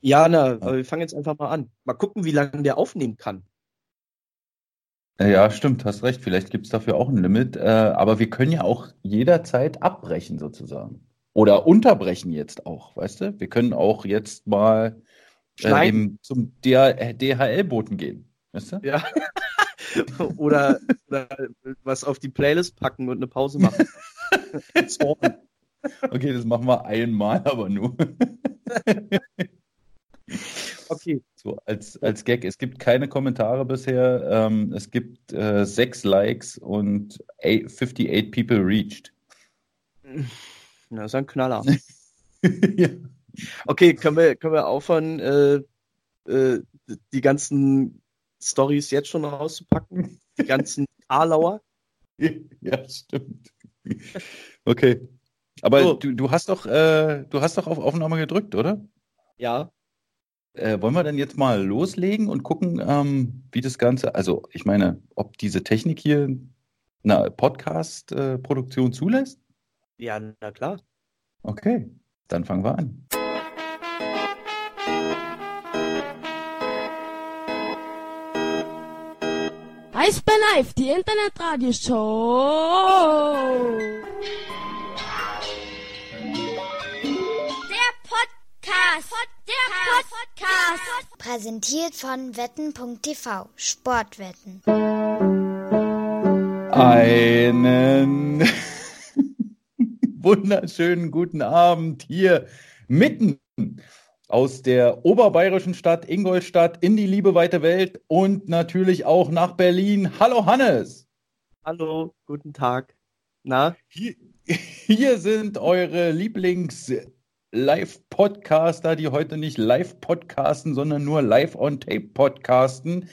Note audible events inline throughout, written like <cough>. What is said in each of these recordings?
Ja, na, aber wir fangen jetzt einfach mal an. Mal gucken, wie lange der aufnehmen kann. Ja, stimmt, hast recht. Vielleicht gibt es dafür auch ein Limit. Äh, aber wir können ja auch jederzeit abbrechen, sozusagen. Oder unterbrechen jetzt auch, weißt du? Wir können auch jetzt mal äh, eben zum DHL-Boten gehen, weißt du? Ja. <laughs> oder, oder was auf die Playlist packen und eine Pause machen. <laughs> okay, das machen wir einmal, aber nur. <laughs> okay. So, als, als Gag. Es gibt keine Kommentare bisher. Ähm, es gibt äh, sechs Likes und 58 people reached. <laughs> Na, das ist ein Knaller. <laughs> ja. Okay, können wir, können wir aufhören, äh, äh, die ganzen Stories jetzt schon rauszupacken? Die ganzen Arlauer? <laughs> Ja, stimmt. Okay. Aber so. du, du hast doch, äh, du hast doch auf Aufnahme gedrückt, oder? Ja. Äh, wollen wir dann jetzt mal loslegen und gucken, ähm, wie das Ganze, also ich meine, ob diese Technik hier eine Podcast-Produktion zulässt? Ja, na klar. Okay, dann fangen wir an. Eis bei Live, die Internetradioshow. Der Podcast. Der Podcast. Präsentiert von wetten.tv. Sportwetten. Einen <laughs> wunderschönen guten Abend hier mitten aus der oberbayerischen Stadt Ingolstadt in die liebe weite Welt und natürlich auch nach Berlin. Hallo Hannes. Hallo, guten Tag. Na? Hier, <laughs> hier sind eure Lieblings-Live-Podcaster, die heute nicht live podcasten, sondern nur live on tape podcasten.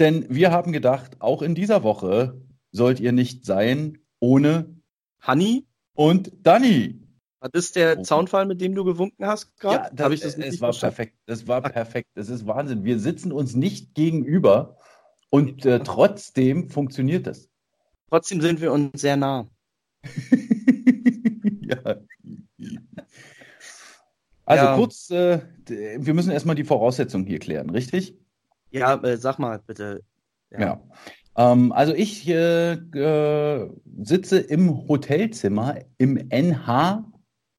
Denn wir haben gedacht, auch in dieser Woche sollt ihr nicht sein ohne Hanni und Danny. Das ist der oh. Zaunfall, mit dem du gewunken hast gerade? Ja, das, ich das es war perfekt. Das war perfekt. Das ist Wahnsinn. Wir sitzen uns nicht gegenüber und äh, trotzdem funktioniert das. Trotzdem sind wir uns sehr nah. <laughs> ja. Also ja. kurz, äh, wir müssen erstmal die Voraussetzungen hier klären, richtig? Ja, äh, sag mal bitte. Ja. ja. Ähm, also ich äh, sitze im Hotelzimmer im NH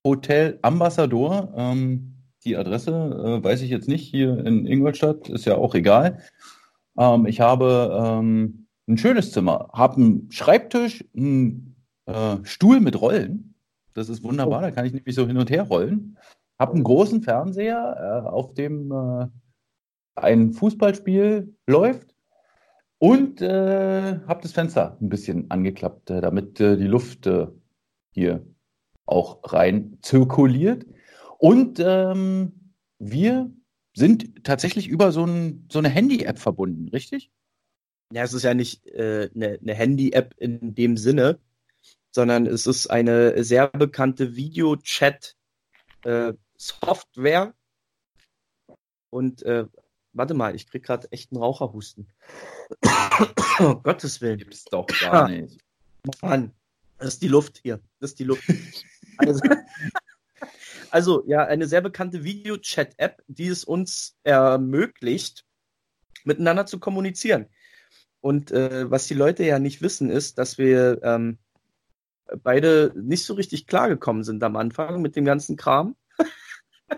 Hotel Ambassador. Ähm, die Adresse äh, weiß ich jetzt nicht. Hier in Ingolstadt ist ja auch egal. Ähm, ich habe ähm, ein schönes Zimmer, habe einen Schreibtisch, einen äh, Stuhl mit Rollen. Das ist wunderbar, da kann ich nämlich so hin und her rollen. Habe einen großen Fernseher, äh, auf dem äh, ein Fußballspiel läuft. Und äh, habe das Fenster ein bisschen angeklappt, äh, damit äh, die Luft äh, hier auch rein zirkuliert. Und ähm, wir sind tatsächlich über so, ein, so eine Handy-App verbunden, richtig? Ja, es ist ja nicht eine, eine Handy-App in dem Sinne, sondern es ist eine sehr bekannte Video-Chat-Software. Äh, Und äh, warte mal, ich krieg gerade echt einen Raucherhusten. oh, Gottes Willen. Gibt's doch gar nicht. Mann, das ist die Luft hier. Das ist die Luft. Also, also ja, eine sehr bekannte Video-Chat-App, die es uns ermöglicht, miteinander zu kommunizieren. Und äh, was die Leute ja nicht wissen, ist, dass wir ähm, beide nicht so richtig klargekommen sind am Anfang mit dem ganzen Kram.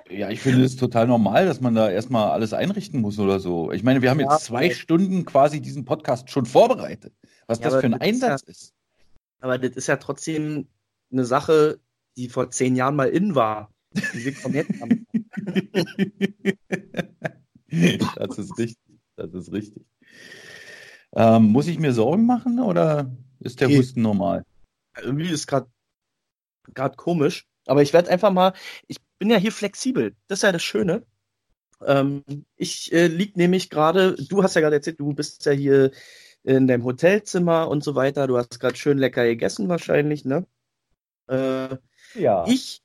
Ja, ich finde es total normal, dass man da erstmal alles einrichten muss oder so. Ich meine, wir haben ja, jetzt zwei Stunden quasi diesen Podcast schon vorbereitet. Was ja, das für ein Einsatz ist, ja, ist. Aber das ist ja trotzdem eine Sache, die vor zehn Jahren mal in war. Die kommen jetzt <laughs> Das ist richtig. Das ist richtig. Ähm, muss ich mir Sorgen machen oder ist der Husten normal? Irgendwie ist gerade gerade komisch. Aber ich werde einfach mal, ich bin ja hier flexibel. Das ist ja das Schöne. Ähm, ich äh, lieg nämlich gerade, du hast ja gerade erzählt, du bist ja hier in deinem Hotelzimmer und so weiter. Du hast gerade schön lecker gegessen wahrscheinlich, ne? Äh, ja. Ich,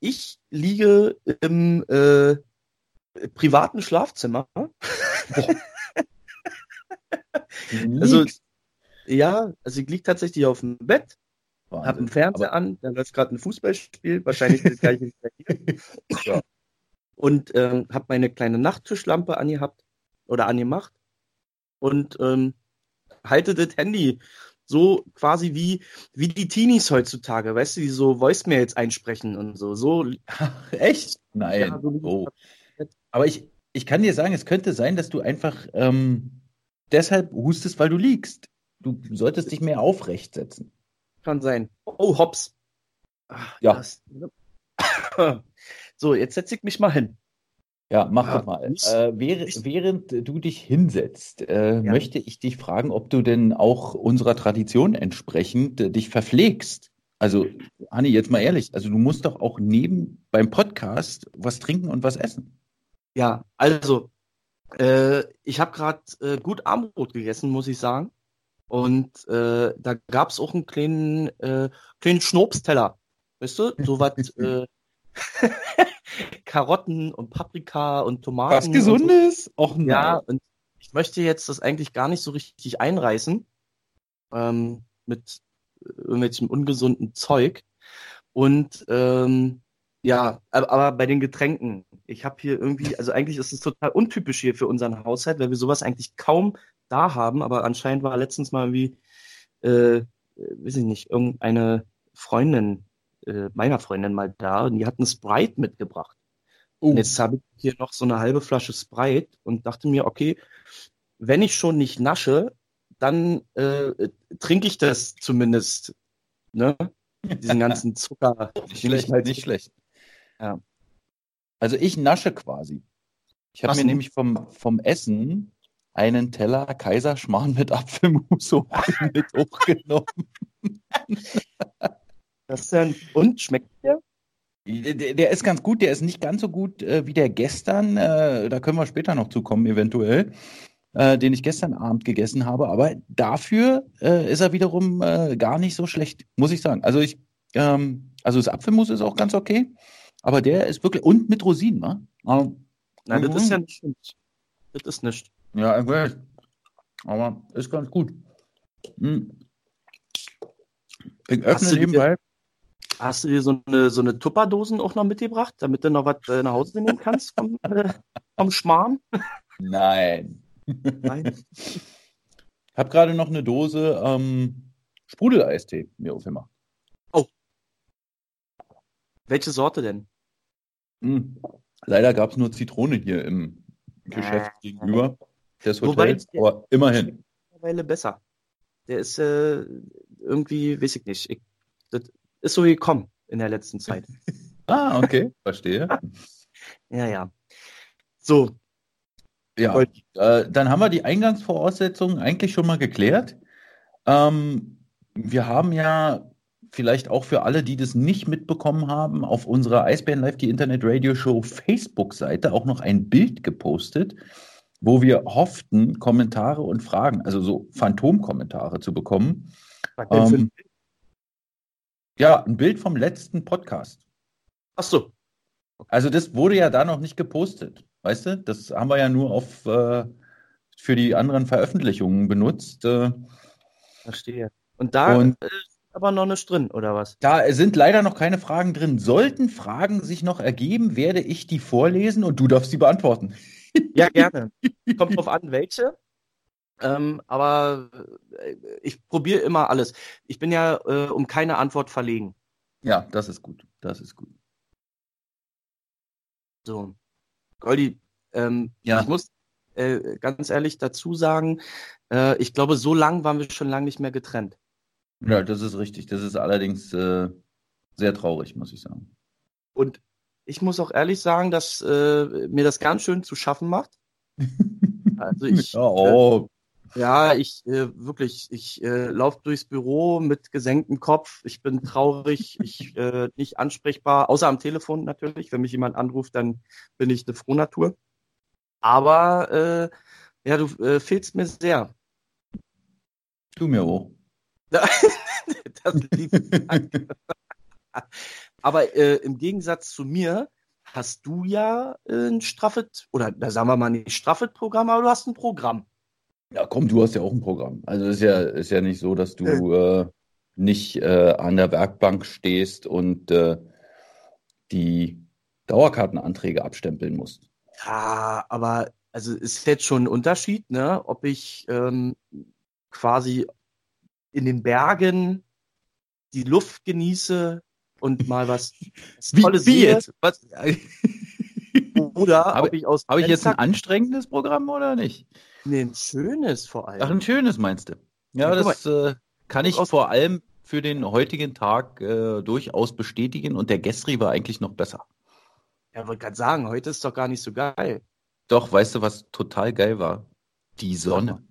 ich liege im äh, privaten Schlafzimmer. <laughs> also, ja, also ich liege tatsächlich auf dem Bett, Wahnsinn. hab einen Fernseher Aber an, da läuft gerade ein Fußballspiel, wahrscheinlich das gleiche wie. <laughs> Ja. und ähm, habe meine kleine Nachttischlampe angehabt oder angemacht und ähm, halte das Handy so quasi wie, wie die Teenies heutzutage, weißt du, die so Voicemails einsprechen und so. so <laughs> Echt? Nein. Ja, so oh. Aber ich, ich kann dir sagen, es könnte sein, dass du einfach ähm, deshalb hustest, weil du liegst. Du solltest dich mehr aufrecht setzen. Kann sein. Oh, hops. Ach, ja. Das, <laughs> so, jetzt setze ich mich mal hin. Ja, mach ja, doch mal. Äh, während, während du dich hinsetzt, äh, ja. möchte ich dich fragen, ob du denn auch unserer Tradition entsprechend äh, dich verpflegst. Also, Anni, jetzt mal ehrlich, also du musst doch auch neben beim Podcast was trinken und was essen. Ja, also äh, ich habe gerade äh, gut Armbrot gegessen, muss ich sagen. Und äh, da gab es auch einen kleinen, äh, kleinen Schnobsteller. Weißt du, so was <laughs> äh, <laughs> Karotten und Paprika und Tomaten. Was Gesundes? Und so. Ja, und ich möchte jetzt das eigentlich gar nicht so richtig einreißen ähm, mit irgendwelchem ungesunden Zeug. Und ähm, ja, aber, aber bei den Getränken. Ich habe hier irgendwie, also eigentlich ist es total untypisch hier für unseren Haushalt, weil wir sowas eigentlich kaum da haben. Aber anscheinend war letztens mal wie, äh, weiß ich nicht, irgendeine Freundin äh, meiner Freundin mal da und die hatten Sprite mitgebracht. Uh. Und jetzt habe ich hier noch so eine halbe Flasche Sprite und dachte mir, okay, wenn ich schon nicht nasche, dann äh, trinke ich das zumindest. Ne? Diesen ganzen <laughs> Zucker. nicht schlecht, halt nicht schlecht. Ja. Also ich nasche quasi. Ich habe mir nämlich vom, vom Essen einen Teller Kaiserschmarrn mit Apfelmus <laughs> mit hochgenommen. Das ist ja und schmeckt der? der? Der ist ganz gut, der ist nicht ganz so gut äh, wie der gestern. Äh, da können wir später noch zukommen, eventuell. Äh, den ich gestern Abend gegessen habe. Aber dafür äh, ist er wiederum äh, gar nicht so schlecht, muss ich sagen. Also ich, ähm, also das Apfelmus ist auch ganz okay, aber der ist wirklich und mit Rosinen? Aber, Nein, das ist ja nicht. Das ist nicht. Ja, okay. aber ist ganz gut. Hm. Ich öffne nebenbei. Hast du dir so eine, so eine Tupperdosen auch noch mitgebracht, damit du noch was äh, nach Hause nehmen kannst vom, äh, vom Schmarrn? Nein. Nein. Ich habe gerade noch eine Dose ähm, Sprudeleistee mir aufgemacht. Oh. Welche Sorte denn? Hm. Leider gab es nur Zitrone hier im Geschäft ah. gegenüber des Hotels, Wobei, aber immerhin. Mittlerweile besser. Der ist äh, irgendwie, weiß ich nicht. Ich, das ist so gekommen in der letzten Zeit. <laughs> ah, okay, verstehe. <laughs> ja, ja. So. Ja, äh, dann haben wir die Eingangsvoraussetzungen eigentlich schon mal geklärt. Ähm, wir haben ja vielleicht auch für alle, die das nicht mitbekommen haben, auf unserer Eisbären Live, die Internet Radio Show Facebook-Seite auch noch ein Bild gepostet, wo wir hofften, Kommentare und Fragen, also so Phantomkommentare zu bekommen. Ähm, ja, ein Bild vom letzten Podcast. Ach so. Also das wurde ja da noch nicht gepostet, weißt du? Das haben wir ja nur auf äh, für die anderen Veröffentlichungen benutzt. Äh, Verstehe. Und da und, ist aber noch nicht drin, oder was? Da sind leider noch keine Fragen drin. Sollten Fragen sich noch ergeben, werde ich die vorlesen und du darfst sie beantworten. Ja, gerne. Kommt drauf an, welche. Ähm, aber äh, ich probiere immer alles. Ich bin ja äh, um keine Antwort verlegen. Ja, das ist gut. Das ist gut. So. Goldi, ähm, ja. ich muss äh, ganz ehrlich dazu sagen, äh, ich glaube, so lang waren wir schon lange nicht mehr getrennt. Ja, das ist richtig. Das ist allerdings äh, sehr traurig, muss ich sagen. Und ich muss auch ehrlich sagen, dass äh, mir das ganz schön zu schaffen macht. <laughs> Also ich, oh. Ja, ich äh, wirklich, ich äh, laufe durchs Büro mit gesenktem Kopf. Ich bin traurig, ich <laughs> äh, nicht ansprechbar, außer am Telefon natürlich. Wenn mich jemand anruft, dann bin ich eine Frohnatur. Aber äh, ja, du äh, fehlst mir sehr. Du mir auch. <laughs> das liebe Aber äh, im Gegensatz zu mir hast du ja äh, ein straffet, oder da sagen wir mal nicht straffet Programm, aber du hast ein Programm. Ja, komm, du hast ja auch ein Programm. Also ist ja, ist ja nicht so, dass du äh, nicht äh, an der Werkbank stehst und äh, die Dauerkartenanträge abstempeln musst. Ja, aber also ist jetzt schon ein Unterschied, ne? Ob ich ähm, quasi in den Bergen die Luft genieße und mal was, was Tolles wie, wie jetzt? Was? <laughs> Oder habe ich aus Habe ich jetzt ein anstrengendes Programm oder nicht? Nee, ein schönes vor allem. Ach, ein schönes meinst du? Ja, ja das äh, kann ich vor allem für den heutigen Tag äh, durchaus bestätigen und der Gestri war eigentlich noch besser. Ja, wollte gerade sagen, heute ist doch gar nicht so geil. Doch, weißt du, was total geil war? Die Sonne.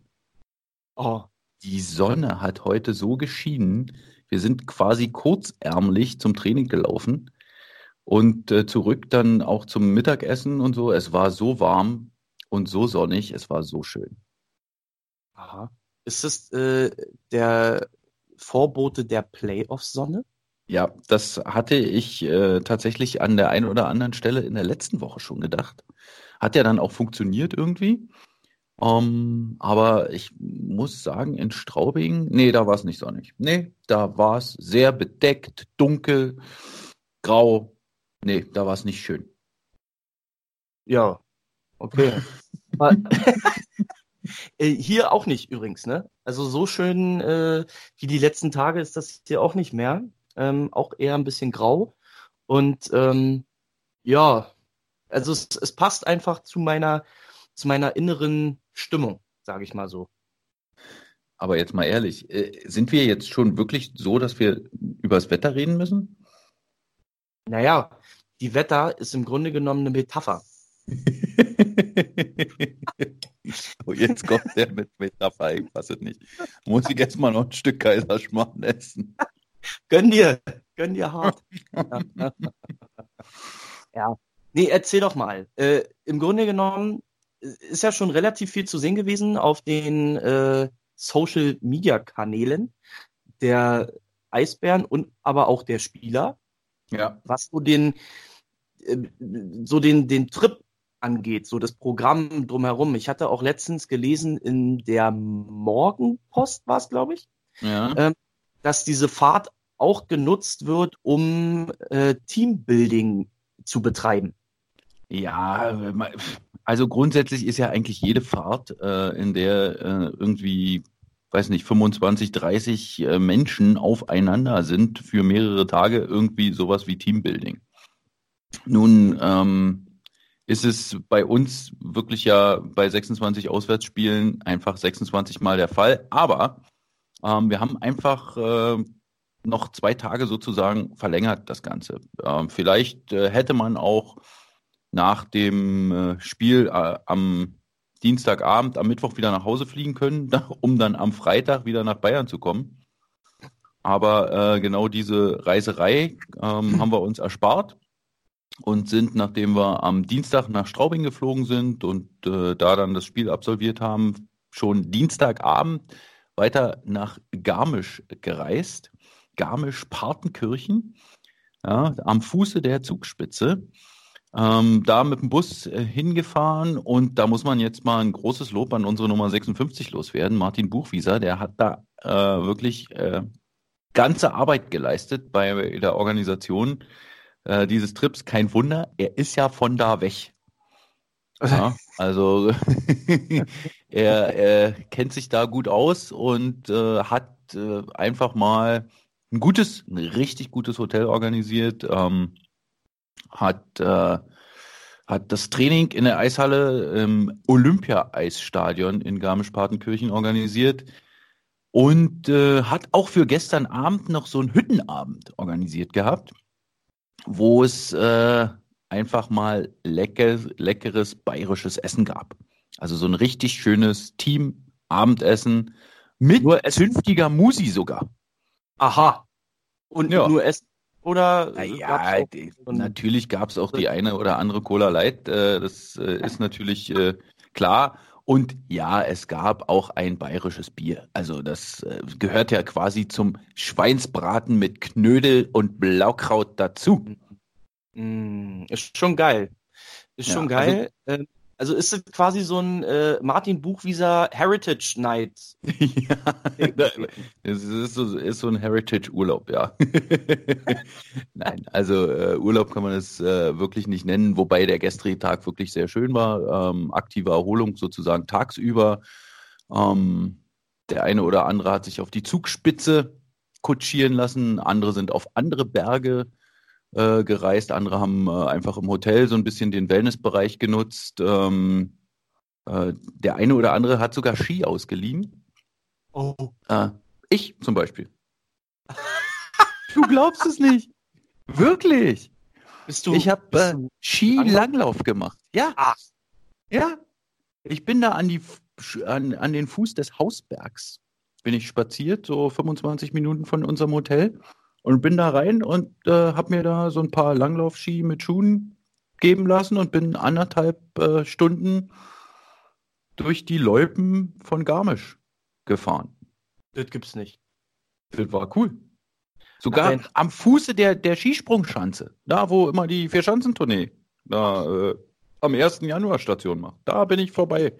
Oh. Die Sonne hat heute so geschienen. Wir sind quasi kurzärmlich zum Training gelaufen und äh, zurück dann auch zum Mittagessen und so. Es war so warm und so sonnig, es war so schön. Aha. Ist das äh, der Vorbote der Playoff-Sonne? Ja, das hatte ich äh, tatsächlich an der einen oder anderen Stelle in der letzten Woche schon gedacht. Hat ja dann auch funktioniert irgendwie. Um, ähm, aber ich muss sagen, in Straubing, nee, da war es nicht sonnig. Nee, da war es sehr bedeckt, dunkel, grau. Nee, da war es nicht schön. Ja, okay. <laughs> <laughs> Äh, hier auch nicht übrigens, ne? Also so schön äh, wie die letzten Tage ist das hier auch nicht mehr. Ähm, auch eher ein bisschen grau. Und ähm, ja, also es, es passt einfach zu meiner, zu meiner inneren Stimmung, sage ich mal so. Aber jetzt mal ehrlich, äh, sind wir jetzt schon wirklich so, dass wir über das Wetter reden müssen? Naja, die Wetter ist im Grunde genommen eine Metapher. <laughs> oh, jetzt kommt der mit Metapher, ich fasse nicht. Muss ich jetzt mal noch ein Stück Kaiserschmarrn essen? Gönn dir, gönn dir hart. ja, <laughs> Nee, erzähl doch mal. Äh, Im Grunde genommen ist ja schon relativ viel zu sehen gewesen auf den äh, Social Media Kanälen der Eisbären und aber auch der Spieler. Ja. Was so den, äh, so den, den Trip angeht, so das Programm drumherum. Ich hatte auch letztens gelesen in der Morgenpost, war es, glaube ich, ja. ähm, dass diese Fahrt auch genutzt wird, um äh, Teambuilding zu betreiben. Ja, also grundsätzlich ist ja eigentlich jede Fahrt, äh, in der äh, irgendwie, weiß nicht, 25, 30 äh, Menschen aufeinander sind für mehrere Tage irgendwie sowas wie Teambuilding. Nun ähm, ist es bei uns wirklich ja bei 26 Auswärtsspielen einfach 26 Mal der Fall, aber ähm, wir haben einfach äh, noch zwei Tage sozusagen verlängert das Ganze. Ähm, vielleicht äh, hätte man auch nach dem äh, Spiel äh, am Dienstagabend, am Mittwoch wieder nach Hause fliegen können, <laughs> um dann am Freitag wieder nach Bayern zu kommen. Aber äh, genau diese Reiserei ähm, haben wir uns erspart und sind, nachdem wir am Dienstag nach Straubing geflogen sind und äh, da dann das Spiel absolviert haben, schon Dienstagabend weiter nach Garmisch gereist. Garmisch-Partenkirchen, ja, am Fuße der Zugspitze ähm, da mit dem Bus äh, hingefahren und da muss man jetzt mal ein großes Lob an unsere Nummer 56 loswerden, Martin Buchwieser, der hat da äh, wirklich äh, ganze Arbeit geleistet bei der Organisation äh, dieses Trips. Kein Wunder, er ist ja von da weg. Ja, <laughs> also <laughs> er, er, kennt sich da gut aus und äh, hat äh, einfach mal ein gutes, ein richtig gutes Hotel organisiert. Ähm, hat, äh, hat das Training in der Eishalle im Olympia-Eisstadion in Garmisch-Partenkirchen organisiert und äh, hat auch für gestern Abend noch so einen Hüttenabend organisiert gehabt, wo es äh, einfach mal lecker, leckeres bayerisches Essen gab. Also so ein richtig schönes Team-Abendessen mit nur zünftiger Musi sogar. Aha. Und ja. nur Essen oder ja, natürlich gab es auch die eine oder andere Cola Light. Äh, das äh, ist natürlich äh, klar. Und ja, es gab auch ein bayerisches Bier. Also das äh, gehört ja quasi zum Schweinsbraten mit Knödel und Blaukraut dazu. Mm, ist schon geil. Ist ja, schon geil. Also, Also ist es quasi so ein äh, Martin Buchwieser Heritage Night. <laughs> ja, es ist so, ist so ein Heritage-Urlaub, ja. <laughs> Nein, also äh, Urlaub kann man es äh, wirklich nicht nennen, wobei der gestrige Tag wirklich sehr schön war. Ähm, aktive Erholung sozusagen tagsüber. Ähm, der eine oder andere hat sich auf die Zugspitze kutschieren lassen, andere sind auf andere Berge äh, gereist, andere haben äh, einfach im Hotel so ein bisschen den Wellnessbereich genutzt. Ähm, äh, der eine oder andere hat sogar Ski ausgeliehen. Oh. Äh, ich zum Beispiel. du glaubst es nicht. Wirklich. Bist du? Ich habe äh, Skilanglauf gemacht. Ja. Ach. Ja. Ich bin da an, die, an, an den Fuß des Hausbergs. Bin ich spaziert, so 25 Minuten von unserem Hotel. Und bin da rein und äh, habe mir da so ein paar Langlaufski mit Schuhen geben lassen und bin anderthalb äh, Stunden durch die Loipen von Garmisch gefahren. Das gibt's nicht. Das war cool. Sogar Nein. am Fuße der, der Skisprungschanze, da wo immer die Vierschanzentournee da äh, am 1. Januar Station macht. Da bin ich vorbei.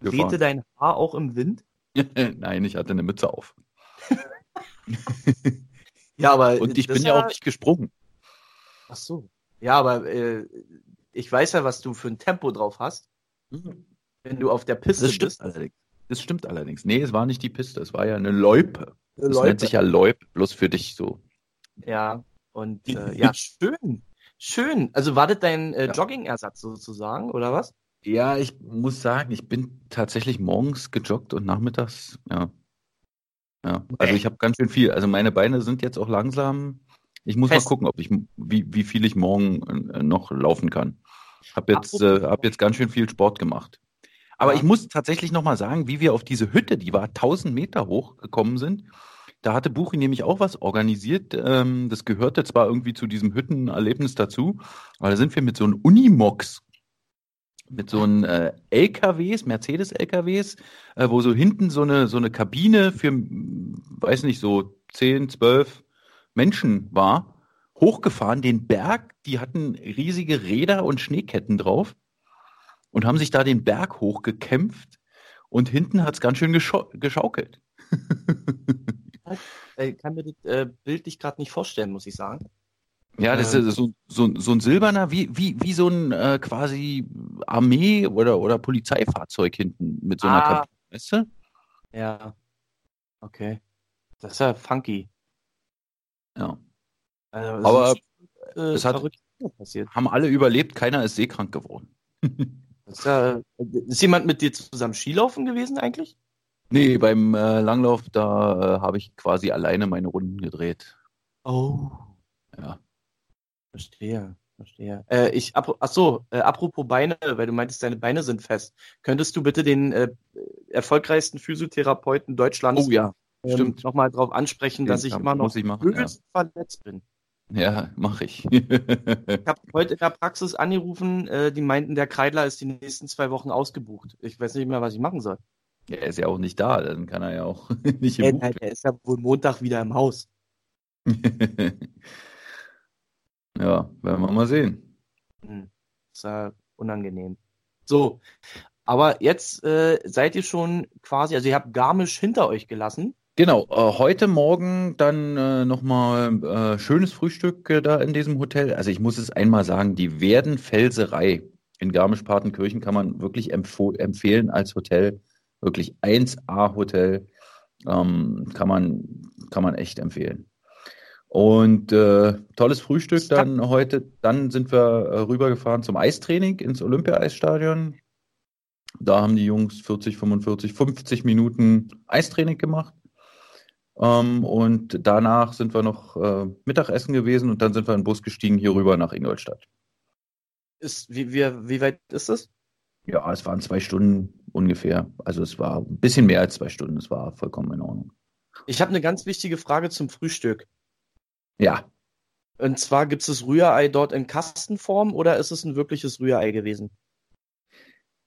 Wehte dein Haar auch im Wind? <laughs> Nein, ich hatte eine Mütze auf. <laughs> Ja, aber. Und ich bin ja auch nicht gesprungen. Ach so. Ja, aber äh, ich weiß ja, was du für ein Tempo drauf hast. Mhm. Wenn du auf der Piste das stimmt bist. Allerdings. Das stimmt allerdings. Nee, es war nicht die Piste, es war ja eine Loipe. Eine das Loipe. nennt sich ja Loip, bloß für dich so. Ja, und äh, ja, schön. Schön. Also war das dein äh, ja. Joggingersatz sozusagen, oder was? Ja, ich muss sagen, ich bin tatsächlich morgens gejoggt und nachmittags, ja, ja, also ich habe ganz schön viel. Also meine Beine sind jetzt auch langsam. Ich muss Fest. mal gucken, ob ich wie, wie viel ich morgen äh, noch laufen kann. Hab jetzt äh, hab jetzt ganz schön viel Sport gemacht. Aber ja. ich muss tatsächlich noch mal sagen, wie wir auf diese Hütte, die war 1000 Meter hoch gekommen sind. Da hatte Buchi nämlich auch was organisiert. Ähm, das gehörte zwar irgendwie zu diesem Hüttenerlebnis dazu, aber da sind wir mit so einem Unimox mit so einem äh, LKWs, Mercedes-LKWs, äh, wo so hinten so eine, so eine Kabine für, weiß nicht, so 10, 12 Menschen war, hochgefahren, den Berg, die hatten riesige Räder und Schneeketten drauf und haben sich da den Berg hochgekämpft und hinten hat es ganz schön geschau geschaukelt. ich <laughs> äh, kann mir das äh, bildlich gerade nicht vorstellen, muss ich sagen. Ja, das ähm, ist so, so, so ein silberner, wie, wie, wie so ein äh, quasi Armee- oder, oder Polizeifahrzeug hinten mit so einer ah, Kabine, weißt du? Ja. Okay. Das ist ja funky. Ja. Also, Aber ist, äh, es hat, passiert. haben alle überlebt, keiner ist seekrank geworden. <laughs> ist, ja, ist jemand mit dir zusammen Skilaufen gewesen eigentlich? Nee, beim äh, Langlauf, da äh, habe ich quasi alleine meine Runden gedreht. Oh. Ja. Verstehe, verstehe. Äh, ich, ap ach so, äh, apropos Beine, weil du meintest, deine Beine sind fest. Könntest du bitte den äh, erfolgreichsten Physiotherapeuten Deutschlands oh, ja. ähm, nochmal darauf ansprechen, dass ich immer noch ich machen, ja. verletzt bin? Ja, mache ich. <laughs> ich habe heute in der Praxis angerufen, äh, die meinten, der Kreidler ist die nächsten zwei Wochen ausgebucht. Ich weiß nicht mehr, was ich machen soll. Ja, er ist ja auch nicht da, dann kann er ja auch <laughs> nicht im äh, Er ist ja wohl Montag wieder im Haus. <laughs> Ja, werden wir mal sehen. Hm. Ist ja unangenehm. So, aber jetzt äh, seid ihr schon quasi, also ihr habt Garmisch hinter euch gelassen. Genau, äh, heute Morgen dann äh, nochmal äh, schönes Frühstück äh, da in diesem Hotel. Also ich muss es einmal sagen, die Werdenfelserei in Garmisch-Partenkirchen kann man wirklich empfehlen als Hotel. Wirklich 1A-Hotel ähm, kann, man, kann man echt empfehlen. Und äh, tolles Frühstück dann heute. Dann sind wir äh, rübergefahren zum Eistraining ins Olympia-Eisstadion. Da haben die Jungs 40, 45, 50 Minuten Eistraining gemacht. Ähm, und danach sind wir noch äh, Mittagessen gewesen und dann sind wir in den Bus gestiegen hier rüber nach Ingolstadt. Ist, wie, wie, wie weit ist es? Ja, es waren zwei Stunden ungefähr. Also es war ein bisschen mehr als zwei Stunden. Es war vollkommen in Ordnung. Ich habe eine ganz wichtige Frage zum Frühstück. Ja. Und zwar gibt es das Rührei dort in Kastenform oder ist es ein wirkliches Rührei gewesen?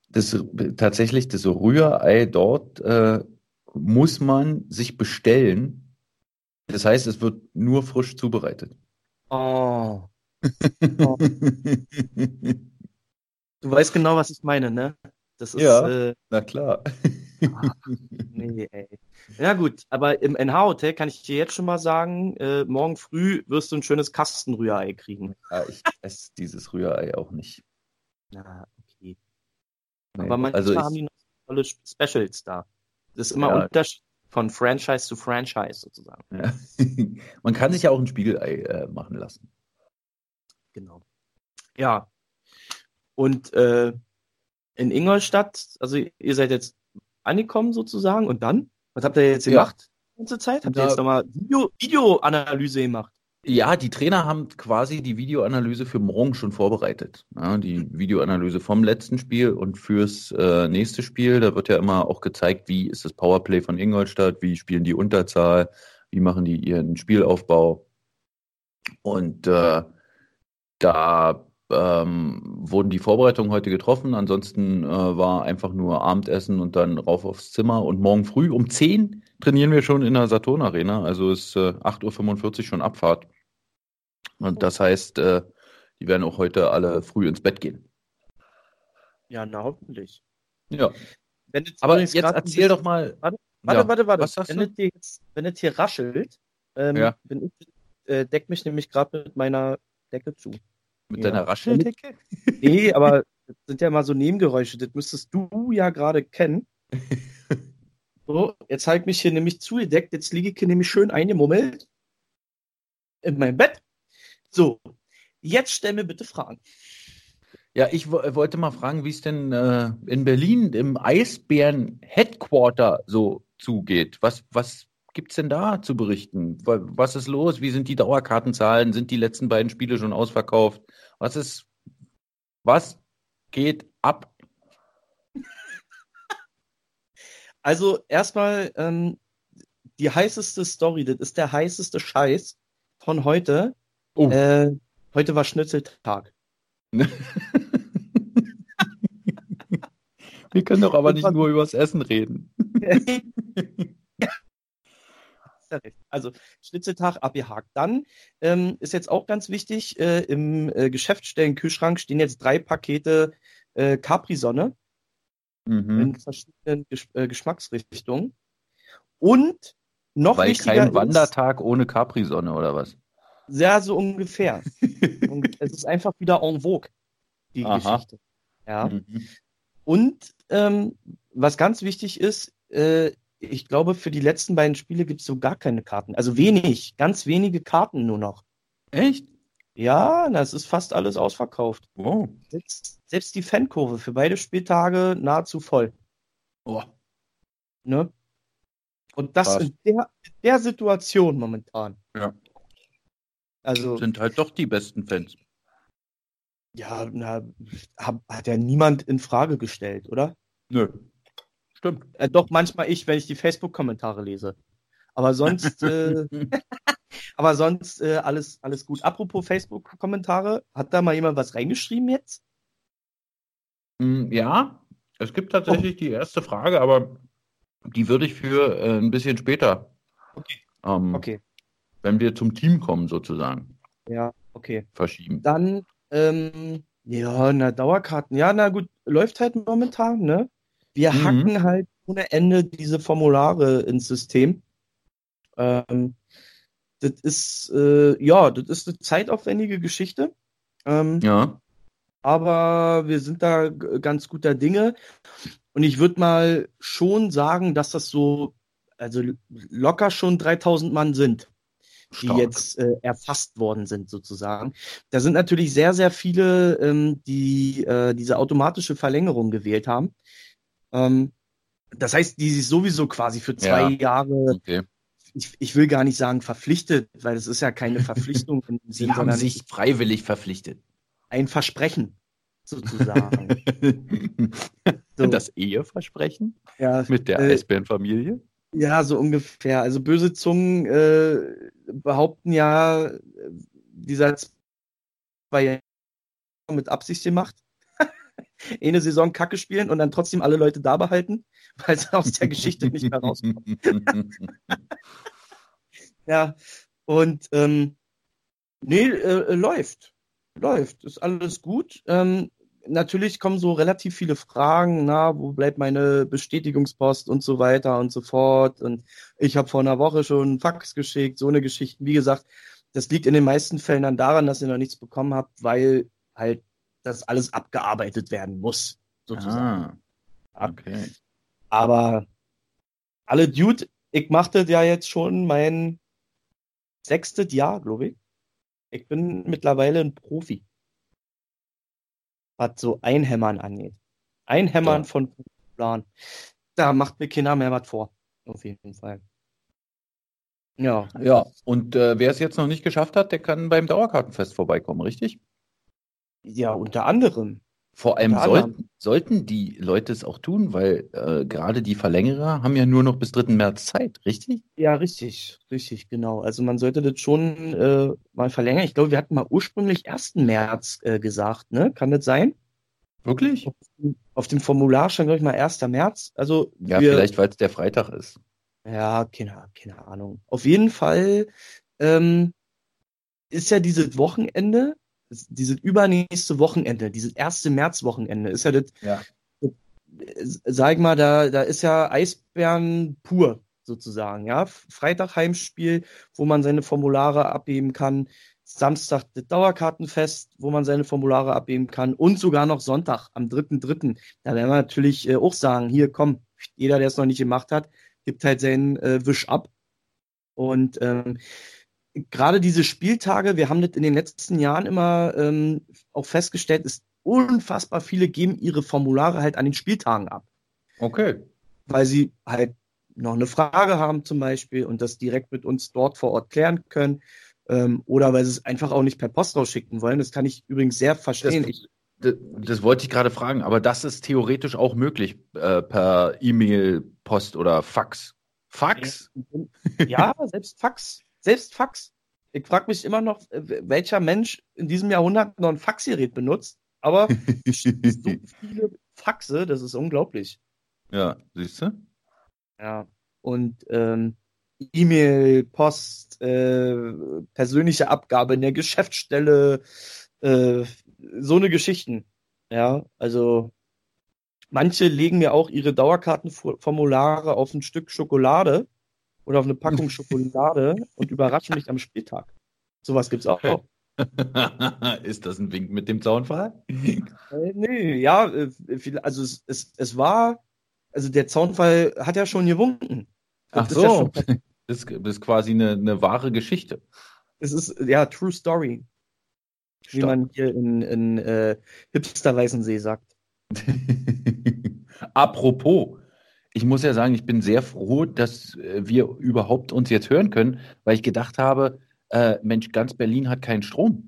Das, tatsächlich, das Rührei dort äh, muss man sich bestellen. Das heißt, es wird nur frisch zubereitet. Oh. oh. <laughs> Du weißt genau, was ich meine, ne? Das ist. Ja, äh, na klar. Ach, nee, ey. Ja, gut, aber im NH-Hotel kann ich dir jetzt schon mal sagen, äh, morgen früh wirst du ein schönes Kastenrührei kriegen. Ja, ich esse dieses Rührei auch nicht. Na, okay. Nee, aber manchmal also ich, haben die noch tolle Specials da. Das ist immer ja. Unterschied von Franchise zu Franchise sozusagen. Ja. <laughs> Man kann sich ja auch ein Spiegelei äh, machen lassen. Genau. Ja. Und äh, in Ingolstadt, also ihr seid jetzt angekommen sozusagen und dann? Was habt ihr jetzt gemacht ja. die ganze Zeit? Habt ihr jetzt nochmal Video, Videoanalyse gemacht? Ja, die Trainer haben quasi die Videoanalyse für morgen schon vorbereitet. Ja, die Videoanalyse vom letzten Spiel und fürs äh, nächste Spiel. Da wird ja immer auch gezeigt, wie ist das Powerplay von Ingolstadt, wie spielen die Unterzahl, wie machen die ihren Spielaufbau. Und äh, da ähm, wurden die Vorbereitungen heute getroffen. Ansonsten äh, war einfach nur Abendessen und dann rauf aufs Zimmer. Und morgen früh um 10 trainieren wir schon in der Saturn Arena. Also ist äh, 8.45 Uhr schon Abfahrt. Und das heißt, äh, die werden auch heute alle früh ins Bett gehen. Ja, na hoffentlich. Ja. Aber jetzt erzähl doch mal. Warte, warte, ja. warte. warte. Was wenn, du? Es hier, wenn es hier raschelt, ähm, ja. ich, äh, deck mich nämlich gerade mit meiner Decke zu. Mit ja. deiner Rascheldecke? Nee, aber das sind ja mal so Nebengeräusche. Das müsstest du ja gerade kennen. <laughs> So, jetzt habe ich mich hier nämlich zugedeckt. Jetzt liege ich hier nämlich schön eingemummelt in meinem Bett. So, jetzt stell mir bitte Fragen. Ja, ich wollte mal fragen, wie es denn äh, in Berlin im Eisbären Headquarter so zugeht. Was, was gibt es denn da zu berichten? Was ist los? Wie sind die Dauerkartenzahlen? Sind die letzten beiden Spiele schon ausverkauft? Was ist, was geht ab? <laughs> Also erstmal ähm, die heißeste Story, das ist der heißeste Scheiß von heute. Oh. Äh, heute war Schnitzeltag. <laughs> Wir können doch aber nicht nur übers Essen reden. <laughs> Also Schnitzeltag abgehakt. Dann ähm, ist jetzt auch ganz wichtig, äh, im äh, Geschäftsstellen-Kühlschrank stehen jetzt drei Pakete äh, Capri-Sonne mhm. in verschiedenen Gesch äh, Geschmacksrichtungen. Und noch Weil wichtiger kein Wandertag ohne Capri-Sonne oder was? Ja, so ungefähr. <laughs> Es ist einfach wieder en vogue, die Aha. Geschichte. Ja. Mhm. Und ähm, was ganz wichtig ist, äh, ich glaube, für die letzten beiden Spiele gibt es so gar keine Karten. Also wenig, ganz wenige Karten nur noch. Echt? Ja, das ist fast alles ausverkauft. Oh. Selbst, selbst die Fankurve für beide Spieltage nahezu voll. Oh. Ne? Und das Krass. in der, der Situation momentan. Ja. Also. Sind halt doch die besten Fans. Ja, na, hat, hat ja niemand in Frage gestellt, oder? Nö. Stimmt. Äh, doch, manchmal ich, wenn ich die Facebook-Kommentare lese. Aber sonst, äh, <laughs> aber sonst äh, alles, alles gut. Apropos Facebook-Kommentare, hat da mal jemand was reingeschrieben jetzt? Mm, ja, es gibt tatsächlich oh. die erste Frage, aber die würde ich für äh, ein bisschen später. Okay. Ähm, okay. Wenn wir zum Team kommen, sozusagen. Ja, okay. Verschieben. Dann, ähm, ja, na, Dauerkarten. Ja, na gut, läuft halt momentan, ne? Wir mhm. hacken halt ohne Ende diese Formulare ins System. Ähm, das ist, äh, ja, das ist eine zeitaufwendige Geschichte. Ähm, ja. Aber wir sind da ganz guter Dinge. Und ich würde mal schon sagen, dass das so, also locker schon 3000 Mann sind, die Stark. jetzt äh, erfasst worden sind, sozusagen. Da sind natürlich sehr, sehr viele, ähm, die äh, diese automatische Verlängerung gewählt haben. Ähm, das heißt, die sich sowieso quasi für zwei ja. Jahre, okay. ich, ich will gar nicht sagen verpflichtet, weil es ist ja keine Verpflichtung. Sie haben sich freiwillig verpflichtet. Ein Versprechen, sozusagen. <laughs> so. Das Eheversprechen? Ja, Mit der äh, Eisbärenfamilie? Ja, so ungefähr. Also böse Zungen äh, behaupten ja, dieser zwei Jahre mit Absicht gemacht eine Saison Kacke spielen und dann trotzdem alle Leute da behalten, <laughs> weil sie aus der Geschichte nicht mehr rauskommen. <laughs> ja, und ähm, nee, äh, läuft. Läuft. Ist alles gut. Ähm, natürlich kommen so relativ viele Fragen, na, wo bleibt meine Bestätigungspost und so weiter und so fort. Und ich habe vor einer Woche schon einen Fax geschickt, so eine Geschichte. Wie gesagt, das liegt in den meisten Fällen dann daran, dass ihr noch nichts bekommen habt, weil halt das alles abgearbeitet werden muss, sozusagen. Ah, okay. Aber alle Dude, ich machte ja jetzt schon mein sechstes Jahr, glaube ich. Ich bin mittlerweile ein Profi. Was so Einhämmern angeht. Einhämmern ja. von Plan. Da macht mir keiner mehr was vor. Auf jeden Fall. Ja. Ja, und äh, wer es jetzt noch nicht geschafft hat, der kann beim Dauerkartenfest vorbeikommen, richtig? Ja, unter anderem. Vor allem sollten, sollten die Leute es auch tun, weil äh, gerade die Verlängerer haben ja nur noch bis 3. März Zeit, richtig? Ja, richtig, richtig, genau. Also man sollte das schon äh, mal verlängern. Ich glaube, wir hatten mal ursprünglich 1. März äh, gesagt, ne? Kann das sein? Wirklich? Auf, dem Formular stand, glaube ich, mal 1. März. Also ja, wir, vielleicht, weil es der Freitag ist. Ja, keine, keine Ahnung. Auf jeden Fall ähm, ist ja dieses Wochenende dieses übernächste Wochenende, dieses erste Märzwochenende, ist ja das, ja. das, sag mal, da, da ist ja Eisbären pur, sozusagen, ja. Freitag Heimspiel, wo man seine Formulare abgeben kann. Samstag das Dauerkartenfest, wo man seine Formulare abgeben kann. Und sogar noch Sonntag, am 3.3. Da werden wir natürlich äh, auch sagen, hier, komm, jeder, der es noch nicht gemacht hat, gibt halt seinen äh, Wisch ab. Und ähm, gerade diese Spieltage, wir haben das in den letzten Jahren immer ähm, auch festgestellt, ist unfassbar viele geben ihre Formulare halt an den Spieltagen ab. Okay. Weil sie halt noch eine Frage haben zum Beispiel und das direkt mit uns dort vor Ort klären können. Ähm, oder weil sie es einfach auch nicht per Post rausschicken wollen. Das kann ich übrigens sehr verstehen. Das, ich, das, das wollte ich gerade fragen, aber das ist theoretisch auch möglich äh, per E-Mail, Post oder Fax. Fax? Ja, selbst Fax. Selbst Fax. Ich frage mich immer noch, äh, welcher Mensch in diesem Jahrhundert noch ein Faxgerät benutzt. Aber so <laughs> viele Faxe, das ist unglaublich. Ja, siehst du? Ja. Und ähm, E-Mail, Post, äh, persönliche Abgabe in der Geschäftsstelle, äh, so eine Geschichten. Ja, also manche legen mir auch ihre Dauerkartenformulare auf ein Stück Schokolade oder auf eine Packung Schokolade und überraschen mich am Spieltag. Sowas gibt's auch. Okay. <laughs> Ist das ein Wink mit dem Zaunfall? Äh, nee, ja, äh, also es, es, es war, also der Zaunfall hat ja schon gewunken. Ach das so, ist ja <laughs> das, ist quasi eine, eine wahre Geschichte. Es ist, ja, True Story. Wie Stopp. man hier in, in äh, Hipster-Weißensee sagt. <laughs> Apropos, ich muss ja sagen, ich bin sehr froh, dass äh, wir überhaupt uns jetzt hören können, weil ich gedacht habe, äh, Mensch, ganz Berlin hat keinen Strom.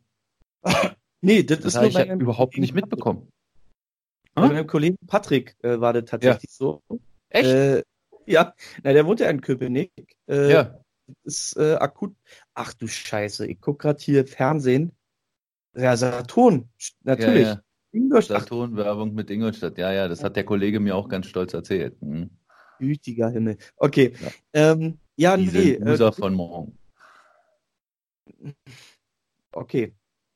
<laughs> nee, das, das habe ich ja überhaupt nicht mitbekommen. Bei hm? meinem Kollegen Patrick äh, war das tatsächlich ja. so. Echt? Äh, ja, na, der wohnt ja in Köpenick. Äh, ja. Ist äh, akut. Ach du Scheiße, ich guck gerade hier Fernsehen. Ja, Saturn, natürlich. Ja, ja. Ingolstadt. Saturn-Werbung mit Ingolstadt. Ja, ja, das hat der Kollege mir auch ganz stolz erzählt. Mhm. Gütiger Himmel. Okay. Ja, ähm, ja Diese nee. User äh, von morgen. Okay. <laughs>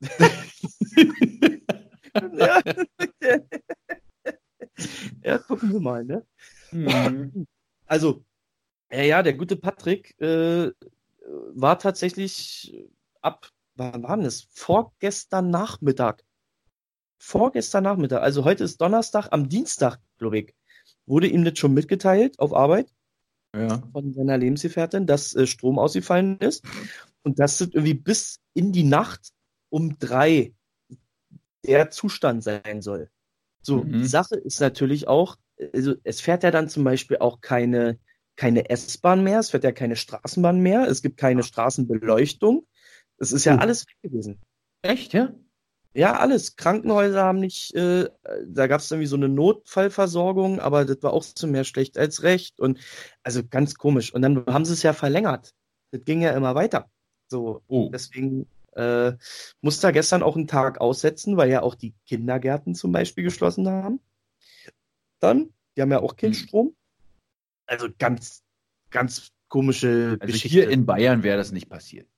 ja. <laughs> ja, gucken wir mal, ne? Mhm. <clears throat> Also, ja, ja, der gute Patrick äh, war tatsächlich ab, wann war das? Vorgestern Nachmittag vorgestern Nachmittag, also heute ist Donnerstag, am Dienstag, glaube ich, wurde ihm das schon mitgeteilt auf Arbeit ja. von seiner Lebensgefährtin, dass äh, Strom ausgefallen ist und dass das irgendwie bis in die Nacht um drei der Zustand sein soll. So, mhm. die Sache ist natürlich auch, also es fährt ja dann zum Beispiel auch keine, keine S-Bahn mehr, es fährt ja keine Straßenbahn mehr, es gibt keine Straßenbeleuchtung. Es ist ja oh. alles weg gewesen. Echt, ja? Ja, alles. Krankenhäuser haben nicht, äh, da gab es irgendwie so eine Notfallversorgung, aber das war auch so mehr schlecht als recht. Und also ganz komisch. Und dann haben sie es ja verlängert. Das ging ja immer weiter. So, oh. deswegen äh, musste er gestern auch einen Tag aussetzen, weil ja auch die Kindergärten zum Beispiel geschlossen haben. Dann, die haben ja auch hm. Strom. Also ganz, ganz komische also Geschichte. Hier in Bayern wäre das nicht passiert.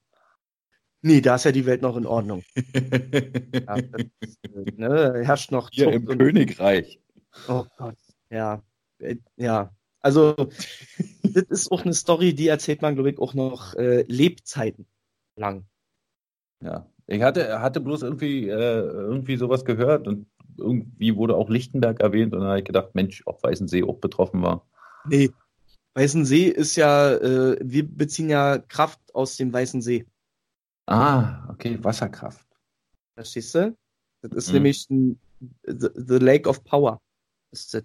Nee, da ist ja die Welt noch in Ordnung. <laughs> ja, das, ne, herrscht noch Hier im und, Königreich. Oh Gott, ja. Äh, ja. Also, <laughs> das ist auch eine Story, die erzählt man, glaube ich, auch noch äh, Lebzeiten lang. Ja. Ich hatte, hatte bloß irgendwie, äh, irgendwie sowas gehört und irgendwie wurde auch Lichtenberg erwähnt und dann habe ich gedacht, Mensch, ob Weißensee auch betroffen war. Nee. Weißensee ist ja, äh, wir beziehen ja Kraft aus dem Weißen See. Ah, okay, Wasserkraft. Verstehst du? Das ist mhm. nämlich ein, the, the, Lake of Power.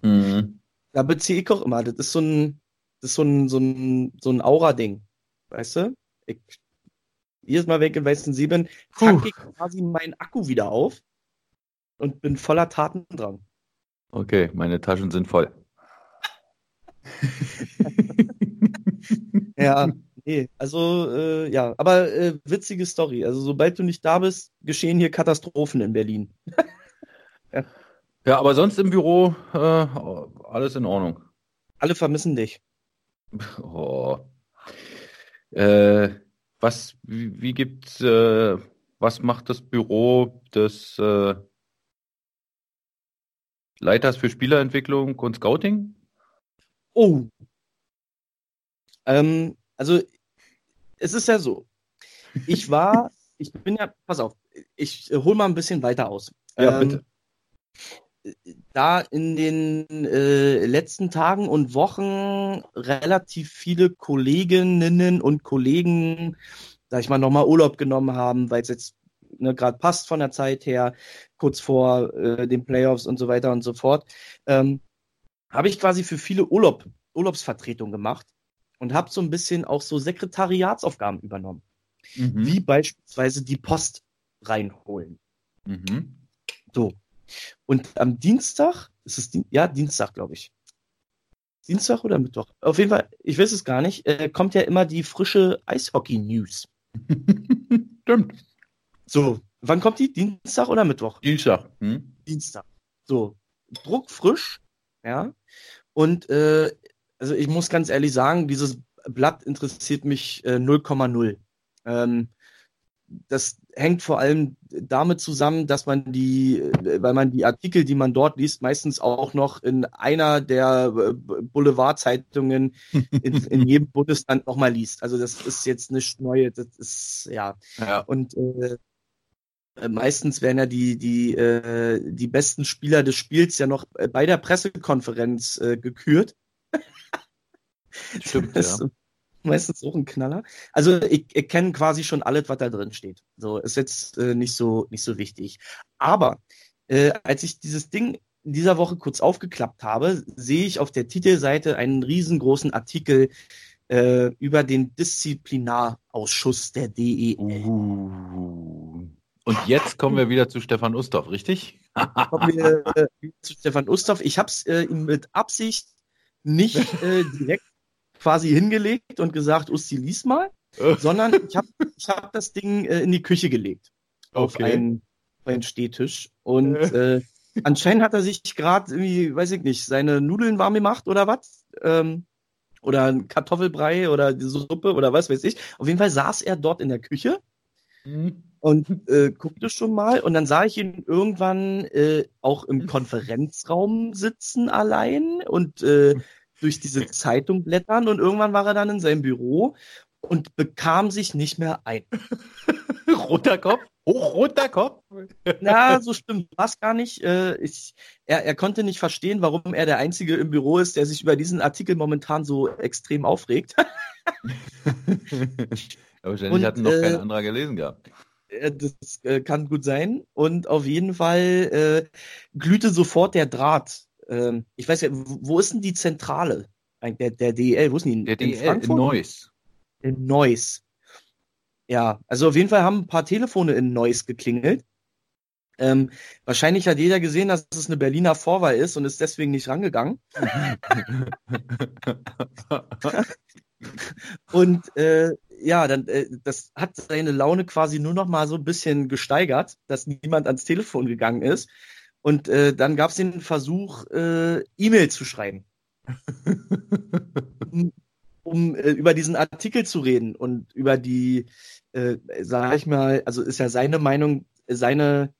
Mhm. Da beziehe ich auch immer. Das ist so ein, das ist so ein, so ein, so ein Aura-Ding. Weißt du? Ich, jedes Mal, wenn ich in Weißen See bin, tanke ich quasi meinen Akku wieder auf und bin voller Taten dran. Okay, meine Taschen sind voll. <laughs> ja, Nee, also äh, ja, aber äh, witzige Story. Also sobald du nicht da bist, geschehen hier Katastrophen in Berlin. <laughs> ja. ja. aber sonst im Büro äh, alles in Ordnung. Alle vermissen dich. <laughs> Oh. Äh, was, wie, wie gibt, äh, was macht das Büro des äh, Leiters für Spielerentwicklung und Scouting? Oh. Ähm, also, es ist ja so. Ich war, ich bin ja, pass auf, ich äh, hole mal ein bisschen weiter aus. Ja, ähm, bitte. Da in den äh, letzten Tagen und Wochen relativ viele Kolleginnen und Kollegen, sag ich mal, nochmal Urlaub genommen haben, weil es jetzt ne, gerade passt von der Zeit her, kurz vor äh, den Playoffs und so weiter und so fort, ähm, habe ich quasi für viele Urlaub, Urlaubsvertretungen gemacht und habe so ein bisschen auch so Sekretariatsaufgaben übernommen. Mhm. Wie beispielsweise die Post reinholen. Mhm. So. Und am Dienstag, ist es Dien ja Dienstag, glaube ich. Dienstag oder Mittwoch? Auf jeden Fall, ich weiß es gar nicht, äh, kommt ja immer die frische Eishockey-News. <laughs> Stimmt. So, wann kommt die? Dienstag oder Mittwoch? Dienstag. Hm? Dienstag. So, druckfrisch, ja. Und äh, also ich muss ganz ehrlich sagen, dieses Blatt interessiert mich äh, 0,0. Ähm, das hängt vor allem damit zusammen, dass man die, äh, weil man die Artikel, die man dort liest, meistens auch noch in einer der äh, Boulevardzeitungen <laughs> in, in jedem Bundesland nochmal liest. Also das ist jetzt nicht neu, das ist ja. ja. Und äh, meistens werden ja die die äh, die besten Spieler des Spiels ja noch bei der Pressekonferenz äh, gekürt. <laughs> Stimmt, das ja. Meistens auch ein Knaller. Also ich, ich kenne quasi schon alles, was da drin steht. So ist jetzt äh, nicht so nicht so wichtig. Aber äh, als ich dieses Ding in dieser Woche kurz aufgeklappt habe, sehe ich auf der Titelseite einen riesengroßen Artikel äh, über den Disziplinarausschuss der DEL. Uh. Und jetzt kommen wir wieder zu Stefan Ustorf, richtig? kommen wir äh, zu Stefan Ustorf. Ich habe es äh, ihm mit Absicht nicht äh, direkt quasi hingelegt und gesagt, Usti, lies mal, sondern ich habe ich hab das Ding äh, in die Küche gelegt. Auf, okay. einen, einen Stehtisch. Und äh, anscheinend hat er sich gerade irgendwie, weiß ich nicht, seine Nudeln warm gemacht oder was. Ähm, oder ein Kartoffelbrei oder die Suppe oder was weiß ich. Auf jeden Fall saß er dort in der Küche mhm. Und äh, guckte schon mal. Und dann sah ich ihn irgendwann äh, auch im Konferenzraum sitzen allein und äh, durch diese Zeitung blättern und irgendwann war er dann in seinem Büro und bekam sich nicht mehr ein. <laughs> roter Kopf? Hochroter Kopf? Na, so stimmt war es gar nicht. Äh, ich, er, er konnte nicht verstehen, warum er der Einzige im Büro ist, der sich über diesen Artikel momentan so extrem aufregt. <laughs> wahrscheinlich und, hatten noch äh, kein anderer gelesen gehabt. Das äh, kann gut sein. Und auf jeden Fall äh, glühte sofort der Draht ähm, ich weiß ja, wo ist denn die Zentrale der, der DEL? Wo ist denn die? Der in DEL Frankfurt? in Neuss. In Neuss. Ja, also auf jeden Fall haben ein paar Telefone in Neuss geklingelt. Ähm, wahrscheinlich hat jeder gesehen, dass es eine Berliner Vorwahl ist und ist deswegen nicht rangegangen. <laughs> <laughs> und äh, ja, dann äh, das hat seine Laune quasi nur noch mal so ein bisschen gesteigert, dass niemand ans Telefon gegangen ist. Und äh, dann gab es den Versuch, äh, E-Mail zu schreiben. <laughs> um äh, über diesen Artikel zu reden und über die, äh, sag ich mal, also ist ja seine Meinung, seine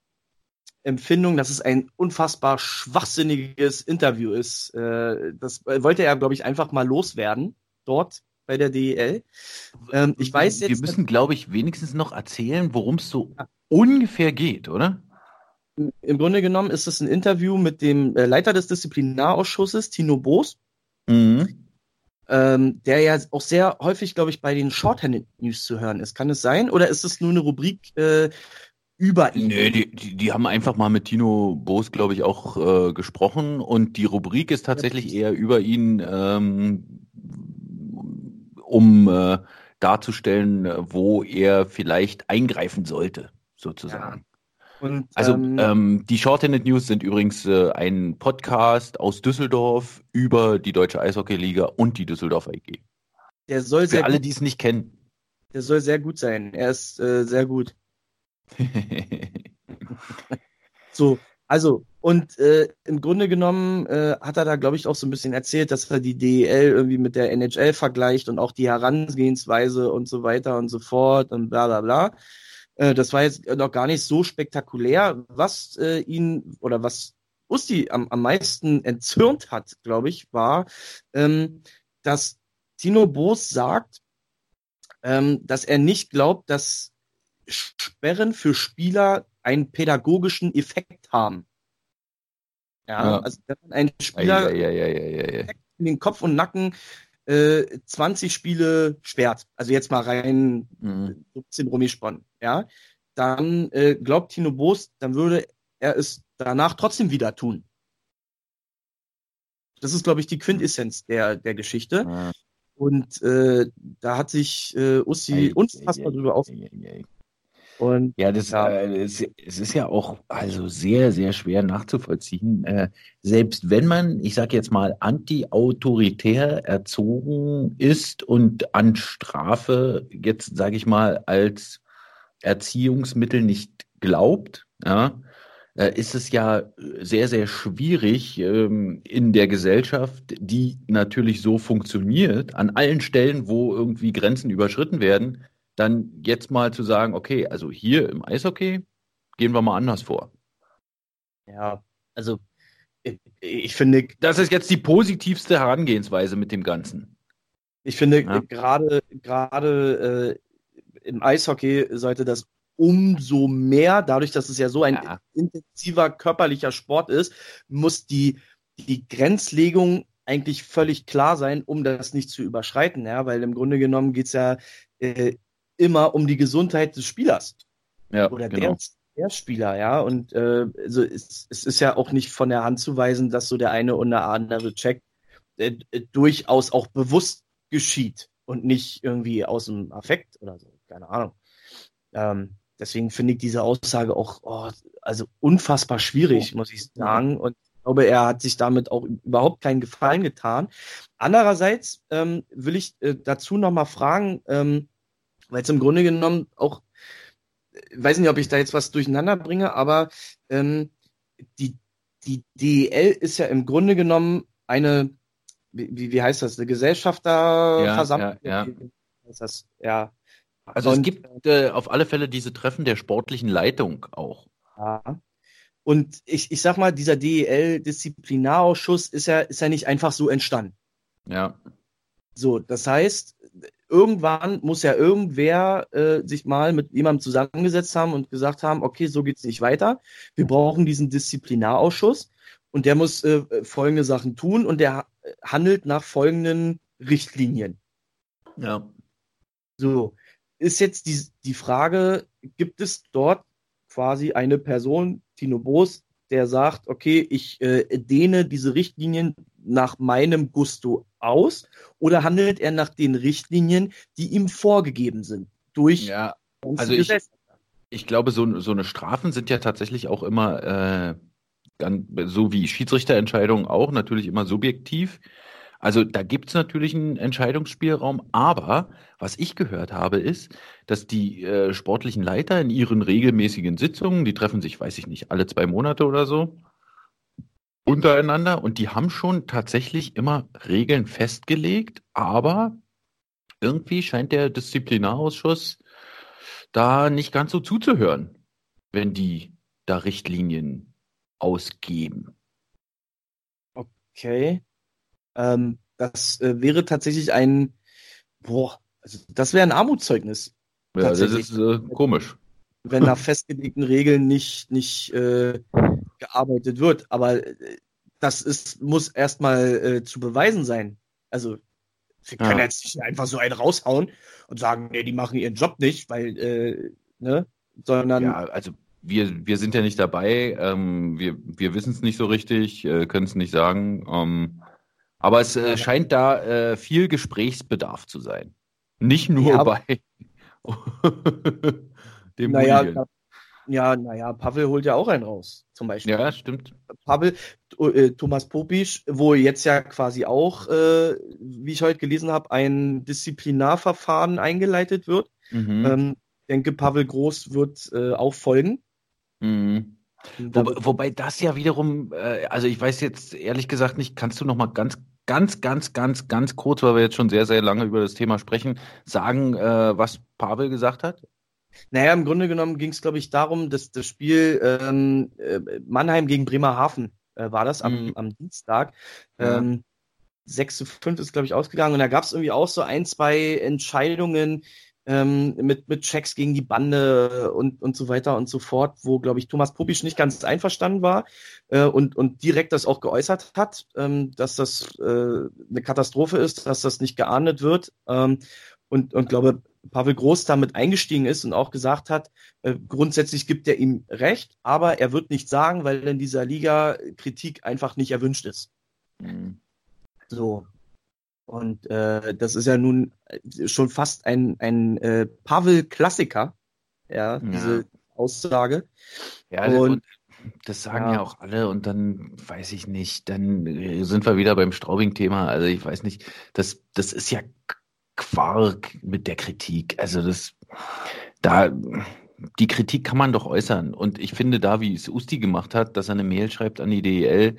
Empfindung, dass es ein unfassbar schwachsinniges Interview ist. Äh, das wollte er, glaube ich, einfach mal loswerden dort bei der DEL. Ähm, ich weiß jetzt. Wir müssen, glaube ich, wenigstens noch erzählen, worum es so ja. ungefähr geht, oder? Im Grunde genommen ist es ein Interview mit dem äh, Leiter des Disziplinarausschusses, Tino Boos. Mhm. Ähm, der ja auch sehr häufig, glaube ich, bei den Shorthanded News zu hören ist. Kann es sein? Oder ist es nur eine Rubrik äh, über ihn. Nee, die, die, die haben einfach mal mit Tino Boos, glaube ich, auch äh, gesprochen und die Rubrik ist tatsächlich eher über ihn, ähm, um äh, darzustellen, wo er vielleicht eingreifen sollte, sozusagen. Ja. Und, also ähm, ähm, die Shorthanded News sind übrigens äh, ein Podcast aus Düsseldorf über die Deutsche Eishockeyliga und die Düsseldorfer EG. Der soll Für alle, die es nicht kennen. Der soll sehr gut sein. Er ist äh, sehr gut. <laughs> so, also, und äh, im Grunde genommen äh, hat er da, glaube ich, auch so ein bisschen erzählt, dass er die DEL irgendwie mit der NHL vergleicht und auch die Herangehensweise und so weiter und so fort und bla bla bla. Äh, das war jetzt noch gar nicht so spektakulär. Was äh, ihn oder was Usti am, am meisten entzürnt hat, glaube ich, war, ähm, dass Tino Boos sagt, ähm, dass er nicht glaubt, dass Sperren für Spieler einen pädagogischen Effekt haben. Ja, ja. also wenn man einen Spieler ja, ja, in den Kopf und Nacken äh, 20 Spiele sperrt, also jetzt mal rein mhm. 17 rumgesponnen, ja, dann äh, glaubt Tino Boos, dann würde er es danach trotzdem wieder tun. Das ist, glaube ich, die Quintessenz der, der Geschichte. Ja. Und äh, da hat sich äh, Ussi unfassbar drüber aufgeregt. Und ja, das, ja. Äh, es, es, ist ja auch also sehr, sehr schwer nachzuvollziehen. Äh, selbst wenn man, ich sage jetzt mal, anti-autoritär erzogen ist und an Strafe jetzt, sage ich mal, als Erziehungsmittel nicht glaubt, ja, äh, ist es ja sehr, sehr schwierig ähm, in der Gesellschaft, die natürlich so funktioniert, an allen Stellen, wo irgendwie Grenzen überschritten werden, dann jetzt mal zu sagen, okay, also hier im Eishockey gehen wir mal anders vor. Ja, also ich, finde. Das ist jetzt die positivste Herangehensweise mit dem Ganzen. Ich finde ja. gerade gerade äh, im Eishockey sollte das umso mehr, dadurch, dass es ja so ein ja. intensiver körperlicher Sport ist, muss die, die Grenzlegung eigentlich völlig klar sein, um das nicht zu überschreiten, ja, weil im Grunde genommen geht es ja äh, immer um die Gesundheit des Spielers. Ja, oder genau. der, der Spieler, ja. Und äh, also es, es ist ja auch nicht von der Hand zu weisen, dass so der eine oder andere Check äh, äh, durchaus auch bewusst geschieht und nicht irgendwie aus dem Affekt oder so. Keine Ahnung. Ähm, deswegen finde ich diese Aussage auch oh, also unfassbar schwierig, muss ich sagen. Und ich glaube, er hat sich damit auch überhaupt keinen Gefallen getan. Andererseits ähm, will ich äh, dazu nochmal fragen, ähm, weil es im Grunde genommen auch, ich weiß nicht, ob ich da jetzt was durcheinander bringe, aber ähm, die, die DEL ist ja im Grunde genommen eine, wie, wie heißt das, eine Gesellschafterversammlung? Ja, ja, ja. Ist das, ja. Also Und, es gibt äh, auf alle Fälle diese Treffen der sportlichen Leitung auch. Ja. Und ich, ich sag mal, dieser DEL-Disziplinarausschuss ist ja, ist ja nicht einfach so entstanden. Ja. So, das heißt, irgendwann muss ja irgendwer äh, sich mal mit jemandem zusammengesetzt haben und gesagt haben, okay, so geht's nicht weiter. Wir brauchen diesen Disziplinarausschuss und der muss äh, folgende Sachen tun und der handelt nach folgenden Richtlinien. Ja. So, ist jetzt die, die Frage, gibt es dort quasi eine Person, Tino Boos, der sagt, okay, ich äh, dehne diese Richtlinien nach meinem Gusto aus oder handelt er nach den Richtlinien, die ihm vorgegeben sind durch ja, also ich, ich glaube, so, so eine Strafen sind ja tatsächlich auch immer, äh, dann, so wie Schiedsrichterentscheidungen auch, natürlich immer subjektiv. Also da gibt es natürlich einen Entscheidungsspielraum, aber was ich gehört habe, ist, dass die äh, sportlichen Leiter in ihren regelmäßigen Sitzungen, die treffen sich, weiß ich nicht, alle zwei Monate oder so, untereinander und die haben schon tatsächlich immer Regeln festgelegt, aber irgendwie scheint der Disziplinarausschuss da nicht ganz so zuzuhören, wenn die da Richtlinien ausgeben. Okay. Ähm, das äh, wäre tatsächlich ein, boah, also das wäre ein Armutszeugnis. Ja, das ist äh, komisch. Wenn nach festgelegten Regeln nicht, nicht äh, gearbeitet wird. Aber äh, das ist, muss erstmal äh, zu beweisen sein. Also wir können ja. jetzt nicht einfach so einen raushauen und sagen, nee, die machen ihren Job nicht, weil, äh, ne, sondern. Ja, also wir, wir sind ja nicht dabei, ähm, wir, wir wissen es nicht so richtig, äh, können es nicht sagen. Ähm, aber es äh, scheint da äh, viel Gesprächsbedarf zu sein. Nicht nur ja, bei <laughs> dem naja, ja, naja, Pavel holt ja auch einen raus, zum Beispiel. Ja, stimmt. Pavel, äh, Thomas Popisch, wo jetzt ja quasi auch, äh, wie ich heute gelesen habe, ein Disziplinarverfahren eingeleitet wird. Mhm. Ähm, denke, Pavel Groß wird äh, auch folgen. Mhm. Wo, wobei das ja wiederum, äh, also ich weiß jetzt ehrlich gesagt nicht, kannst du noch mal ganz, ganz, ganz, ganz, ganz kurz, weil wir jetzt schon sehr, sehr lange über das Thema sprechen, sagen, äh, was Pavel gesagt hat? Naja, im Grunde genommen ging es, glaube ich, darum, dass das Spiel ähm, äh, Mannheim gegen Bremerhaven äh, war das am, mhm. am Dienstag. Ähm, 6 zu 5 ist, glaube ich, ausgegangen. Und da gab es irgendwie auch so ein, zwei Entscheidungen, ähm, mit, mit Checks gegen die Bande und, und so weiter und so fort, wo, glaube ich, Thomas Popisch nicht ganz einverstanden war äh, und, und direkt das auch geäußert hat, ähm, dass das äh, eine Katastrophe ist, dass das nicht geahndet wird. Ähm, und, und glaube, Pavel Groß damit eingestiegen ist und auch gesagt hat, äh, grundsätzlich gibt er ihm recht, aber er wird nicht sagen, weil in dieser Liga Kritik einfach nicht erwünscht ist. Mhm. So, und äh, das ist ja nun schon fast ein, ein äh, Pavel-Klassiker, ja, ja, diese Aussage. Ja, und, das sagen ja. ja. auch alle und dann weiß ich nicht, dann äh, sind wir wieder beim Straubing-Thema. Also ich weiß nicht, das, das ist ja Quark mit der Kritik. Also das, da, die Kritik kann man doch äußern. Und ich finde da, wie es Usti gemacht hat, dass er eine Mail schreibt an die DEL,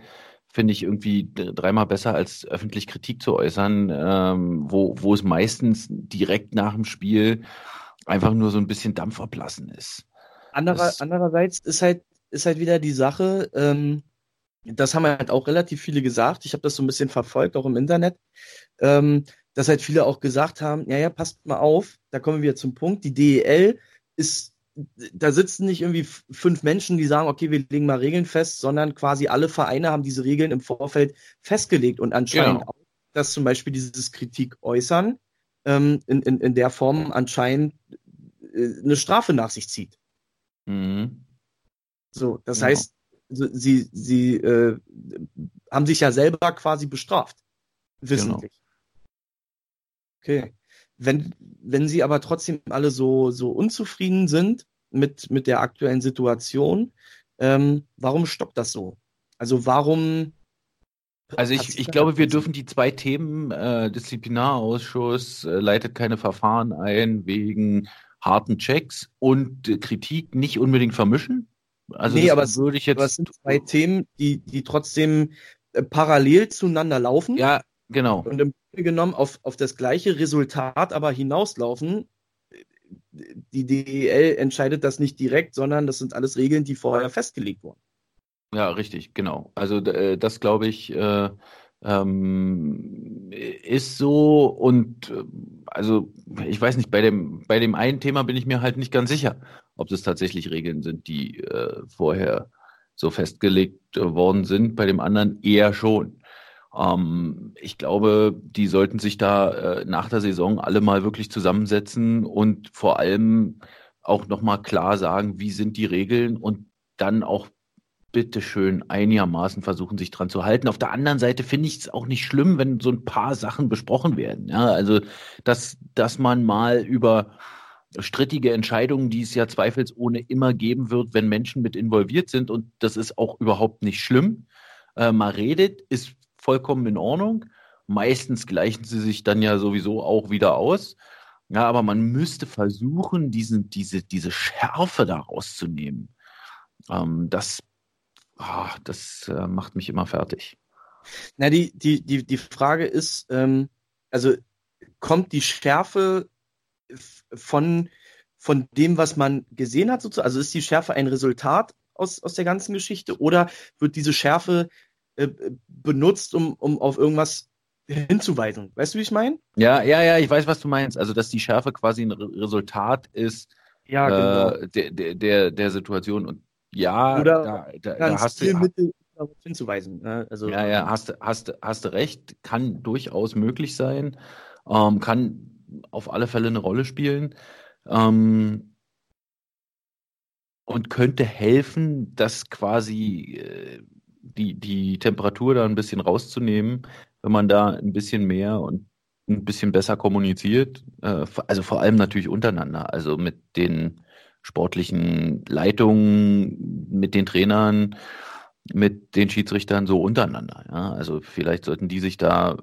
finde ich irgendwie dreimal besser, als öffentlich Kritik zu äußern, ähm, wo, wo es meistens direkt nach dem Spiel einfach nur so ein bisschen Dampf ablassen ist. Anderer, andererseits ist halt, ist halt wieder die Sache, ähm, das haben halt auch relativ viele gesagt, ich habe das so ein bisschen verfolgt, auch im Internet, ähm, dass halt viele auch gesagt haben, ja, ja, passt mal auf, da kommen wir zum Punkt, die DEL ist da sitzen nicht irgendwie fünf Menschen, die sagen, okay, wir legen mal Regeln fest, sondern quasi alle Vereine haben diese Regeln im Vorfeld festgelegt und anscheinend genau. auch, dass zum Beispiel dieses Kritik äußern ähm, in, in, in der Form anscheinend äh, eine Strafe nach sich zieht. Mhm. So, das genau. heißt, sie, sie äh, haben sich ja selber quasi bestraft. Wissentlich. Genau. Okay wenn, wenn sie aber trotzdem alle so, so unzufrieden sind mit, mit der aktuellen Situation, ähm, warum stoppt das so? Also warum also ich, ich glaube, wir dürfen die zwei Themen, äh, Disziplinarausschuss äh, leitet keine Verfahren ein wegen harten Checks und äh, Kritik nicht unbedingt vermischen. Also nee, aber würde ich jetzt. Aber es sind zwei Themen, die, die trotzdem äh, parallel zueinander laufen. Ja, genau. Und im genommen auf, auf das gleiche Resultat aber hinauslaufen. Die DEL entscheidet das nicht direkt, sondern das sind alles Regeln, die vorher festgelegt wurden. Ja, richtig, genau. Also äh, das glaube ich äh, ähm, ist so und äh, also ich weiß nicht, bei dem, bei dem einen Thema bin ich mir halt nicht ganz sicher, ob das tatsächlich Regeln sind, die äh, vorher so festgelegt äh, worden sind. Bei dem anderen eher schon. Ähm, ich glaube, die sollten sich da äh, nach der Saison alle mal wirklich zusammensetzen und vor allem auch nochmal klar sagen, wie sind die Regeln und dann auch bitteschön einigermaßen versuchen, sich dran zu halten. Auf der anderen Seite finde ich es auch nicht schlimm, wenn so ein paar Sachen besprochen werden. Ja, also, dass, dass man mal über strittige Entscheidungen, die es ja zweifelsohne immer geben wird, wenn Menschen mit involviert sind, und das ist auch überhaupt nicht schlimm, äh, mal redet, ist vollkommen in Ordnung. Meistens gleichen sie sich dann ja sowieso auch wieder aus. Ja, aber man müsste versuchen, diesen, diese, diese Schärfe da rauszunehmen. Ähm, das oh, das äh, macht mich immer fertig. Na, die, die, die, die Frage ist, ähm, also kommt die Schärfe von, von dem, was man gesehen hat, sozusagen? Also ist die Schärfe ein Resultat aus, aus der ganzen Geschichte oder wird diese Schärfe äh, benutzt, um, um auf irgendwas hinzuweisen? Weißt du, wie ich meine? Ja, ja, ja, ich weiß, was du meinst. Also, dass die Schärfe quasi ein Resultat ist ja, genau. äh, der, der, der, der Situation. Und ja, oder da, da, da hast du. Mittel hinzuweisen. Ne? Also, ja, ja, hast, hast, hast du recht, kann durchaus möglich sein, ähm, kann auf alle Fälle eine Rolle spielen ähm, und könnte helfen, dass quasi äh, die, die Temperatur da ein bisschen rauszunehmen, wenn man da ein bisschen mehr und ein bisschen besser kommuniziert. Äh, also vor allem natürlich untereinander, also mit den sportlichen Leitungen, mit den Trainern, mit den Schiedsrichtern so untereinander. Ja? Also vielleicht sollten die sich da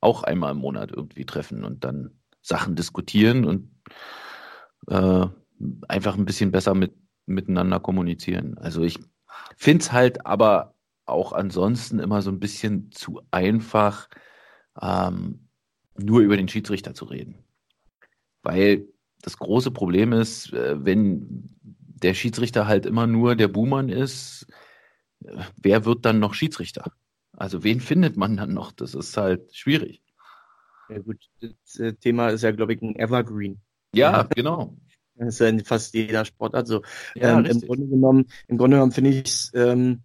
auch einmal im Monat irgendwie treffen und dann Sachen diskutieren und äh, einfach ein bisschen besser mit, miteinander kommunizieren. Also ich finde es halt aber auch ansonsten immer so ein bisschen zu einfach, ähm, nur über den Schiedsrichter zu reden. Weil das große Problem ist, äh, wenn der Schiedsrichter halt immer nur der Buhmann ist, wer wird dann noch Schiedsrichter? Also wen findet man dann noch? Das ist halt schwierig. Ja gut, das äh, Thema ist ja, glaube ich, ein Evergreen. Ja, genau. Das ist ja in fast jeder Sport. Also ja, ähm, im Grunde genommen, im Grunde genommen finde ich es, ähm,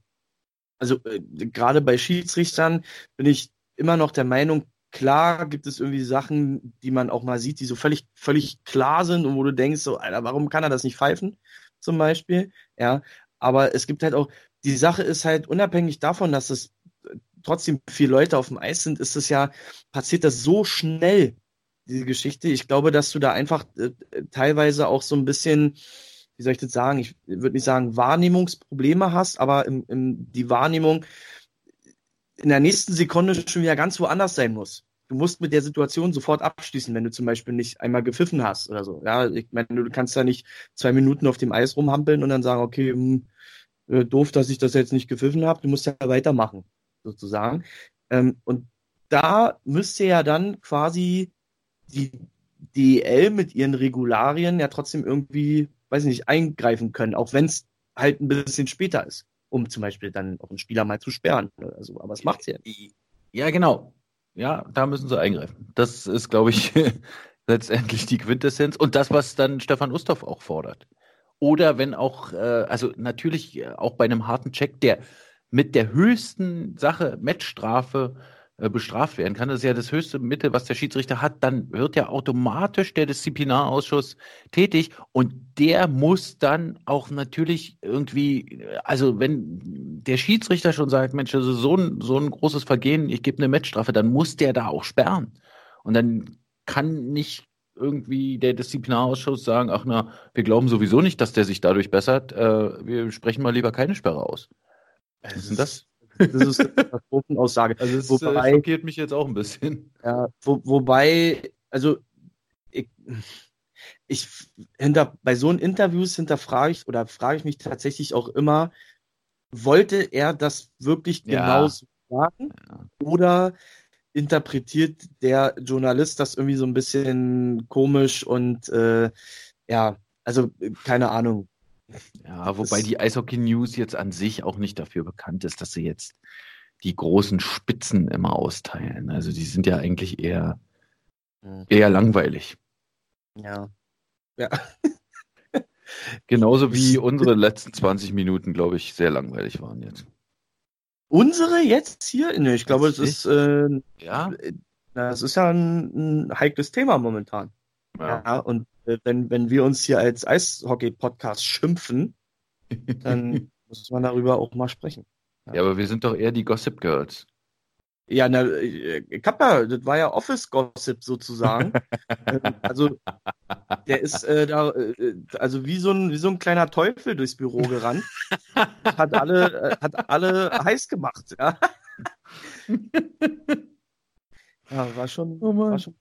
also äh, gerade bei Schiedsrichtern bin ich immer noch der Meinung, klar gibt es irgendwie Sachen, die man auch mal sieht, die so völlig, völlig klar sind und wo du denkst, so, Alter, warum kann er das nicht pfeifen? Zum Beispiel. Ja. Aber es gibt halt auch, die Sache ist halt unabhängig davon, dass es trotzdem viele Leute auf dem Eis sind, ist es ja, passiert das so schnell, diese Geschichte. Ich glaube, dass du da einfach äh, teilweise auch so ein bisschen, wie soll ich das sagen, ich würde nicht sagen Wahrnehmungsprobleme hast, aber im, im, die Wahrnehmung in der nächsten Sekunde schon wieder ganz woanders sein muss. Du musst mit der Situation sofort abschließen, wenn du zum Beispiel nicht einmal gepfiffen hast oder so. Ja, ich meine, du kannst da nicht zwei Minuten auf dem Eis rumhampeln und dann sagen, okay, mh, hm, äh, doof, dass ich das jetzt nicht gepfiffen habe. Du musst ja weitermachen sozusagen. Ähm, und da müsste ja dann quasi die DL mit ihren Regularien ja trotzdem irgendwie, weiß ich nicht, eingreifen können, auch wenn es halt ein bisschen später ist, um zum Beispiel dann auch einen Spieler mal zu sperren. Also, aber es macht's ja. Ja, genau. Ja, da müssen sie eingreifen. Das ist, glaube ich, <laughs> letztendlich die Quintessenz und das, was dann Stefan Ustorf auch fordert. Oder wenn auch, äh, also natürlich äh, auch bei einem harten Check, der mit der höchsten Sache Matchstrafe äh, bestraft werden kann. Das ist ja das höchste Mittel, was der Schiedsrichter hat. Dann wird ja automatisch der Disziplinarausschuss tätig und der muss dann auch natürlich irgendwie, also wenn der Schiedsrichter schon sagt, Mensch, das ist so ein, so ein großes Vergehen, ich gebe eine Matchstrafe, dann muss der da auch sperren. Und dann kann nicht irgendwie der Disziplinarausschuss sagen, ach na, wir glauben sowieso nicht, dass der sich dadurch bessert, äh, wir sprechen mal lieber keine Sperre aus. Was ist denn das? Das ist eine Katastrophenaussage. Also es äh, wobei, schockiert mich jetzt auch ein bisschen. Ja, wo, wobei, also ich, ich hinter, bei so Interviews hinterfrage ich oder frage ich mich tatsächlich auch immer, wollte er das wirklich ja. genau so sagen? Ja. Oder interpretiert der Journalist das irgendwie so ein bisschen komisch und äh, ja, also keine Ahnung. Ja, wobei die Eishockey News jetzt an sich auch nicht dafür bekannt ist, dass sie jetzt die großen Spitzen immer austeilen. Also die sind ja eigentlich eher, hm. eher langweilig. Ja. Ja. <laughs> Genauso wie unsere letzten 20 Minuten, glaube ich, sehr langweilig waren jetzt. Unsere jetzt hier? Ne, ich glaube, es ist, äh, ja. Das ist ja ein, ein heikles Thema momentan. Ja. ja. und äh, wenn, wenn wir uns hier als Eishockey-Podcast schimpfen, dann <laughs> muss man darüber auch mal sprechen. Ja. ja, aber wir sind doch eher die Gossip Girls. Ja, na, äh, ja, das war ja Office-Gossip sozusagen. Ähm, <laughs> also, der ist äh, da, äh, also wie so, ein, wie so ein kleiner Teufel durchs Büro gerannt. hat alle, äh, hat alle heiß gemacht, ja. <laughs> ja, war schon, oh war schon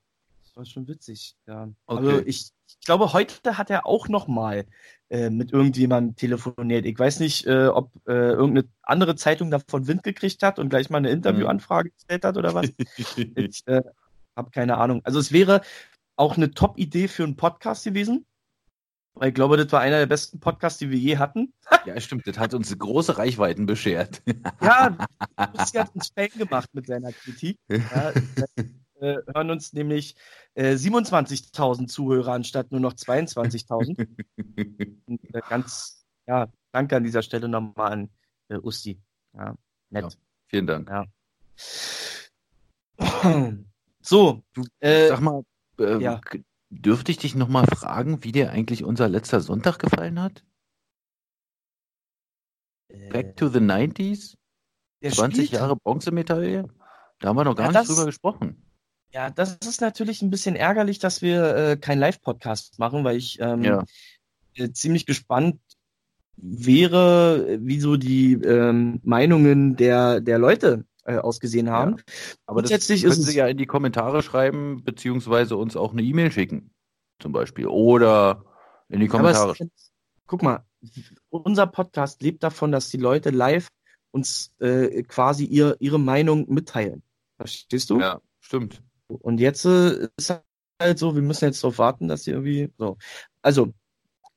war schon witzig. Ja. Okay. Also ich, ich, glaube, heute hat er auch noch mal äh, mit irgendjemandem telefoniert. Ich weiß nicht, äh, ob äh, irgendeine andere Zeitung davon Wind gekriegt hat und gleich mal eine Interviewanfrage gestellt hat oder was. <laughs> ich, äh, hab keine Ahnung. Also es wäre auch eine Top-Idee für einen Podcast gewesen. Weil ich glaube, das war einer der besten Podcasts, die wir je hatten. <laughs> Ja, stimmt. Das hat uns große Reichweiten beschert. Ja, <laughs> Lucy hat uns Fan gemacht mit seiner Kritik. Ja, äh, hören uns nämlich äh, 27.000 Zuhörer anstatt nur noch 22.000. <laughs> äh, ganz, ja, danke an dieser Stelle nochmal an äh, Usti. Ja, nett. Ja, vielen Dank. Ja. <clears throat> So, du, äh, sag mal, äh, ja. dürfte ich dich nochmal fragen, wie dir eigentlich unser letzter Sonntag gefallen hat? Back äh. to the 90s? 20 Spieltag. Jahre Bronzemedaille? Da haben wir noch gar ja, nicht drüber gesprochen. Ja, das ist natürlich ein bisschen ärgerlich, dass wir äh, keinen Live-Podcast machen, weil ich ähm, ja. äh, ziemlich gespannt wäre, wie so die ähm, Meinungen der, der Leute äh, ausgesehen haben. Ja. Aber das können Sie ja in die Kommentare schreiben, beziehungsweise uns auch eine E-Mail schicken, zum Beispiel. Oder in die Kommentare. Es, guck mal, unser Podcast lebt davon, dass die Leute live uns äh, quasi ihr, ihre Meinung mitteilen. Verstehst du? Ja, stimmt. Und jetzt äh, ist halt so, wir müssen jetzt darauf warten, dass sie irgendwie so. Also,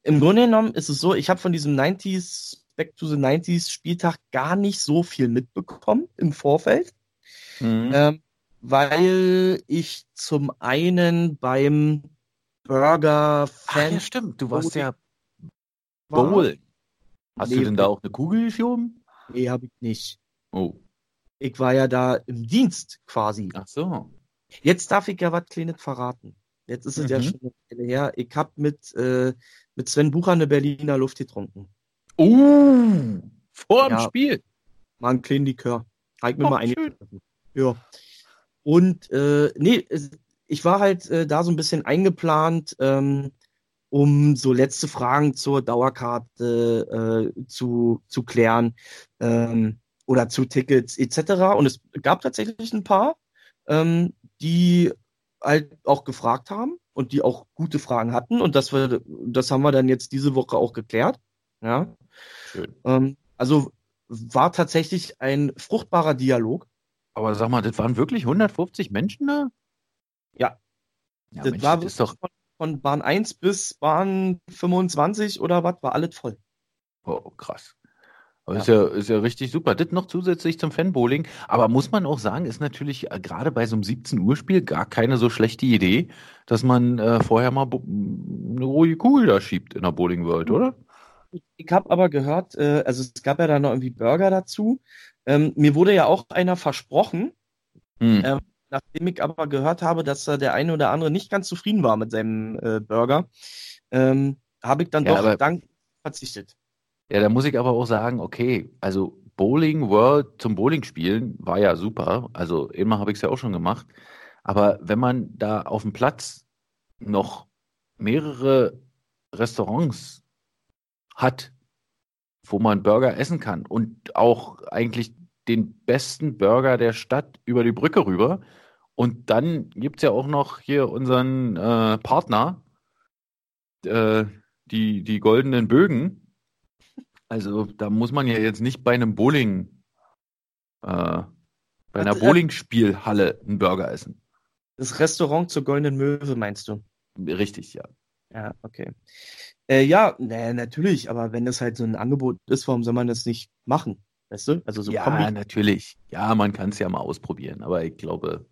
im Grunde genommen ist es so, ich habe von diesem 90s, Back to the 90s Spieltag gar nicht so viel mitbekommen im Vorfeld. Mhm. Ähm, weil ich zum einen beim Burger Fan. Ja, stimmt, du warst ja Bowl. Hast nee, du denn da auch eine Kugel geschoben? Nee, habe ich nicht. Oh. Ich war ja da im Dienst quasi. Ach so. Jetzt darf ich ja was Kleines verraten. Jetzt ist es mhm. ja schon eine Weile her. Ich habe mit, äh, mit Sven Bucher eine Berliner Luft getrunken. Uh, vor dem ja, Spiel. Mal einen kleinen Likör. Halt mir oh, mal eine. Ja. Und äh, nee, ich war halt äh, da so ein bisschen eingeplant, ähm, um so letzte Fragen zur Dauerkarte äh, zu, zu klären ähm, oder zu Tickets etc. Und es gab tatsächlich ein paar. Ähm, die halt auch gefragt haben und die auch gute Fragen hatten. Und das, wir, das haben wir dann jetzt diese Woche auch geklärt. Ja. Schön. Ähm, also war tatsächlich ein fruchtbarer Dialog. Aber sag mal, das waren wirklich 150 Menschen da? Ja. ja das Mensch, war das doch... von, von Bahn 1 bis Bahn 25 oder was, war alles voll. Oh, krass. Ja. Ist, ja, ist ja richtig super. Das noch zusätzlich zum Fanbowling. Aber muss man auch sagen, ist natürlich äh, gerade bei so einem 17 Uhr Spiel gar keine so schlechte Idee, dass man äh, vorher mal eine ruhige Kugel da schiebt in der Bowling World, oder? Ich habe aber gehört, äh, also es gab ja da noch irgendwie Burger dazu. Ähm, mir wurde ja auch einer versprochen, hm. ähm, nachdem ich aber gehört habe, dass da der eine oder andere nicht ganz zufrieden war mit seinem äh, Burger, ähm, habe ich dann ja, doch dank verzichtet. Ja, da muss ich aber auch sagen, okay, also Bowling World zum Bowling spielen war ja super. Also immer habe ich es ja auch schon gemacht. Aber wenn man da auf dem Platz noch mehrere Restaurants hat, wo man Burger essen kann und auch eigentlich den besten Burger der Stadt über die Brücke rüber. Und dann gibt es ja auch noch hier unseren äh, Partner, äh, die, die goldenen Bögen, also da muss man ja jetzt nicht bei einem Bowling, äh, bei einer Bowlingspielhalle einen Burger essen. Das Restaurant zur Goldenen Möwe meinst du? Richtig, ja. Ja, okay. Äh, ja, naja, natürlich, aber wenn das halt so ein Angebot ist, warum soll man das nicht machen? Weißt du? Also so ja, Kombi natürlich. Ja, man kann es ja mal ausprobieren, aber ich glaube,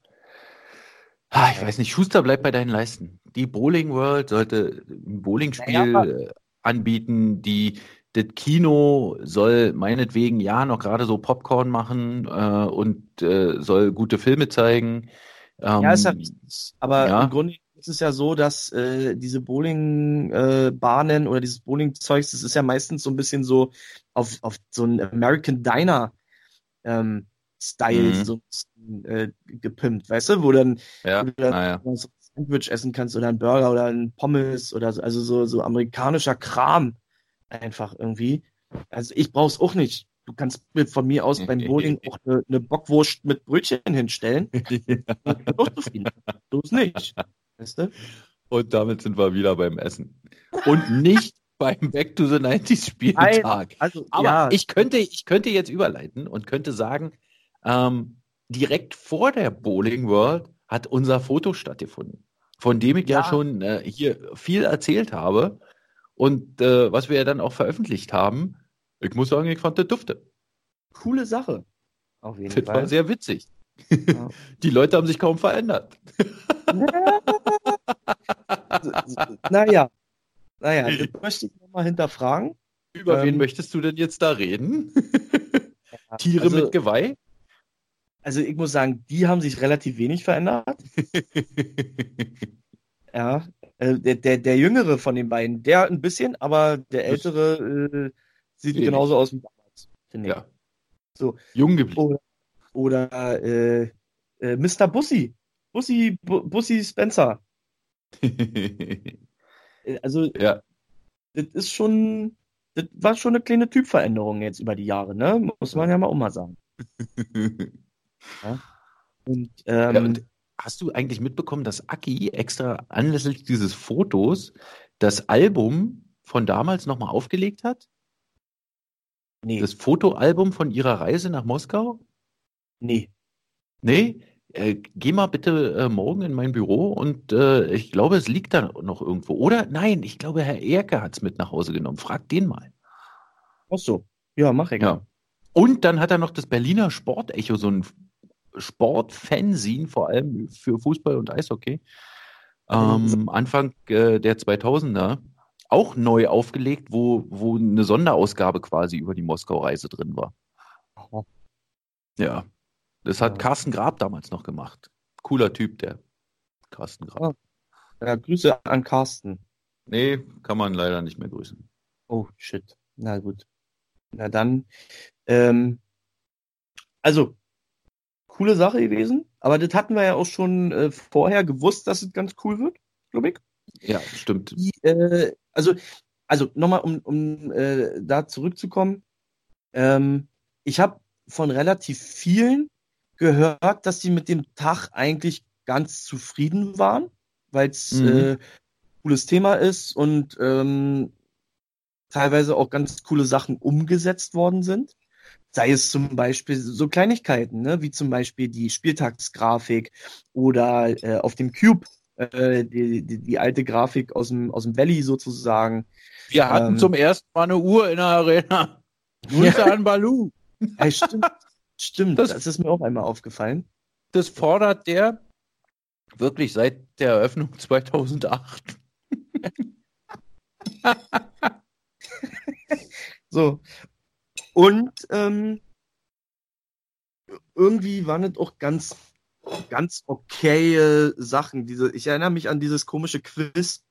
ah, ich weiß nicht, Schuster bleibt bei deinen Leisten. Die Bowling World sollte ein Bowlingspiel naja, anbieten, die das Kino soll meinetwegen ja noch gerade so Popcorn machen äh, und äh, soll gute Filme zeigen. Ähm, ja, ist ja richtig. Aber ja. im Grunde ist es ja so, dass äh, diese Bowlingbahnen äh, oder dieses Bowling-Zeugs, das ist ja meistens so ein bisschen so auf, auf so ein American Diner ähm, Style mhm. so äh, gepimpt, weißt du, wo dann, ja. wo du dann ah, so ein Sandwich essen kannst oder ein Burger oder ein Pommes oder so, also so, so amerikanischer Kram einfach irgendwie. Also ich brauch's auch nicht. Du kannst mir von mir aus beim Bowling <laughs> auch eine, eine Bockwurst mit Brötchen hinstellen. <laughs> ja. Du es nicht. Weißt du? Und damit sind wir wieder beim Essen. Und nicht <laughs> beim Back to the 90s Spieltag. Also, Aber ja. ich, könnte, ich könnte jetzt überleiten und könnte sagen, ähm, direkt vor der Bowling World hat unser Foto stattgefunden, von dem ich ja, ja schon äh, hier viel erzählt habe und äh, was wir ja dann auch veröffentlicht haben. Ich muss sagen, ich fand das dufte. Coole Sache. Auf jeden das Fall. war sehr witzig. Ja. <laughs> Die Leute haben sich kaum verändert. <laughs> naja, naja, das möchte ich nochmal hinterfragen. Über ähm, wen möchtest du denn jetzt da reden? Ja, <laughs> Tiere also, mit Geweih? Also ich muss sagen, die haben sich relativ wenig verändert. ja, äh, der, der, der jüngere von den beiden, der ein bisschen, aber der ältere äh, sieht wenig. genauso aus wie damals, finde ich. Ja. So. Jung geblieben. Oder, oder äh, äh, Mr. Bussi. Bussi, Bu Bussi Spencer. <laughs> Äh, also, ja. das ist schon, das war schon eine kleine Typveränderung jetzt über die Jahre, ne? Muss man ja mal auch mal sagen. <laughs> ja. Und, ähm, ja, und hast du eigentlich mitbekommen, dass Aki extra anlässlich dieses Fotos das Album von damals nochmal aufgelegt hat? Nee. Das Fotoalbum von ihrer Reise nach Moskau? Nee. Nee? Äh, geh mal bitte äh, morgen in mein Büro und äh, ich glaube, es liegt da noch irgendwo. Oder? Nein, ich glaube, Herr Erke hat es mit nach Hause genommen. Frag den mal. Ach so. Ja, mach ich. Ja. Und dann hat er noch das Berliner Sportecho, so ein Sportfanzine, vor allem für Fußball und Eishockey, ähm, Anfang äh, der 2000er auch neu aufgelegt, wo, wo eine Sonderausgabe quasi über die Moskau-Reise drin war. Oh. Ja, das hat ja. Carsten Grab damals noch gemacht. Cooler Typ, der Carsten Grab. Ja. ja, Grüße an Carsten. Nee, kann man leider nicht mehr grüßen. Oh, shit. Na gut. Na dann, ähm, also, coole Sache gewesen, aber das hatten wir ja auch schon äh, vorher gewusst, dass es ganz cool wird, glaube ich. Ja, stimmt. Die, äh, also, also nochmal, um, um äh, da zurückzukommen. Ähm, ich habe von relativ vielen gehört, dass sie mit dem Tag eigentlich ganz zufrieden waren, weil es mhm. äh, cooles Thema ist und ähm, teilweise auch ganz coole Sachen umgesetzt worden sind. Sei es zum Beispiel so Kleinigkeiten, ne, wie zum Beispiel die Spieltagsgrafik oder äh, auf dem Cube äh, die, die, die, alte Grafik aus dem, aus dem Valley sozusagen. Wir hatten ähm, zum ersten Mal eine Uhr in der Arena. Grüße ja. an Balu. Ja, stimmt, stimmt. Das, das ist mir auch einmal aufgefallen. Das fordert der wirklich seit der Eröffnung 2008. <laughs> so. Und ähm, irgendwie waren es auch ganz ganz okaye Sachen. Diese, ich erinnere mich an dieses komische Quiz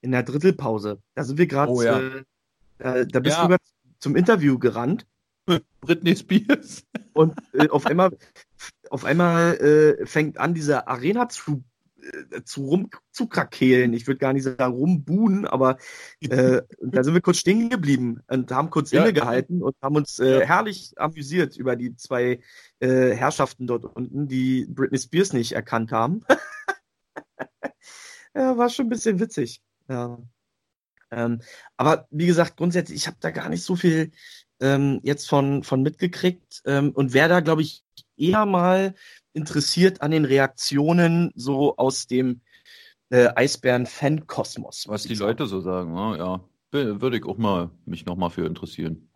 in der Drittelpause. Da sind wir gerade, oh, ja. äh, äh, da bist ja. du gerade zum Interview gerannt. <laughs> Britney Spears. Und äh, auf einmal, auf einmal äh, fängt an, diese Arena zu äh, zu rumzukrakehlen. Ich würde gar nicht sagen rumbuhen, aber äh, da sind wir kurz stehen geblieben und haben kurz ja. innegehalten und haben uns äh, herrlich amüsiert über die zwei äh, Herrschaften dort unten, die Britney Spears nicht erkannt haben. <laughs> ja, war schon ein bisschen witzig. Ja. Ähm, aber wie gesagt, grundsätzlich, ich habe da gar nicht so viel ähm, jetzt von, von mitgekriegt ähm, und wäre da, glaube ich, eher mal interessiert an den Reaktionen so aus dem äh, Eisbären-Fan-Kosmos. Was die Leute so sagen, ne? ja. Würde ich auch mal mich nochmal für interessieren.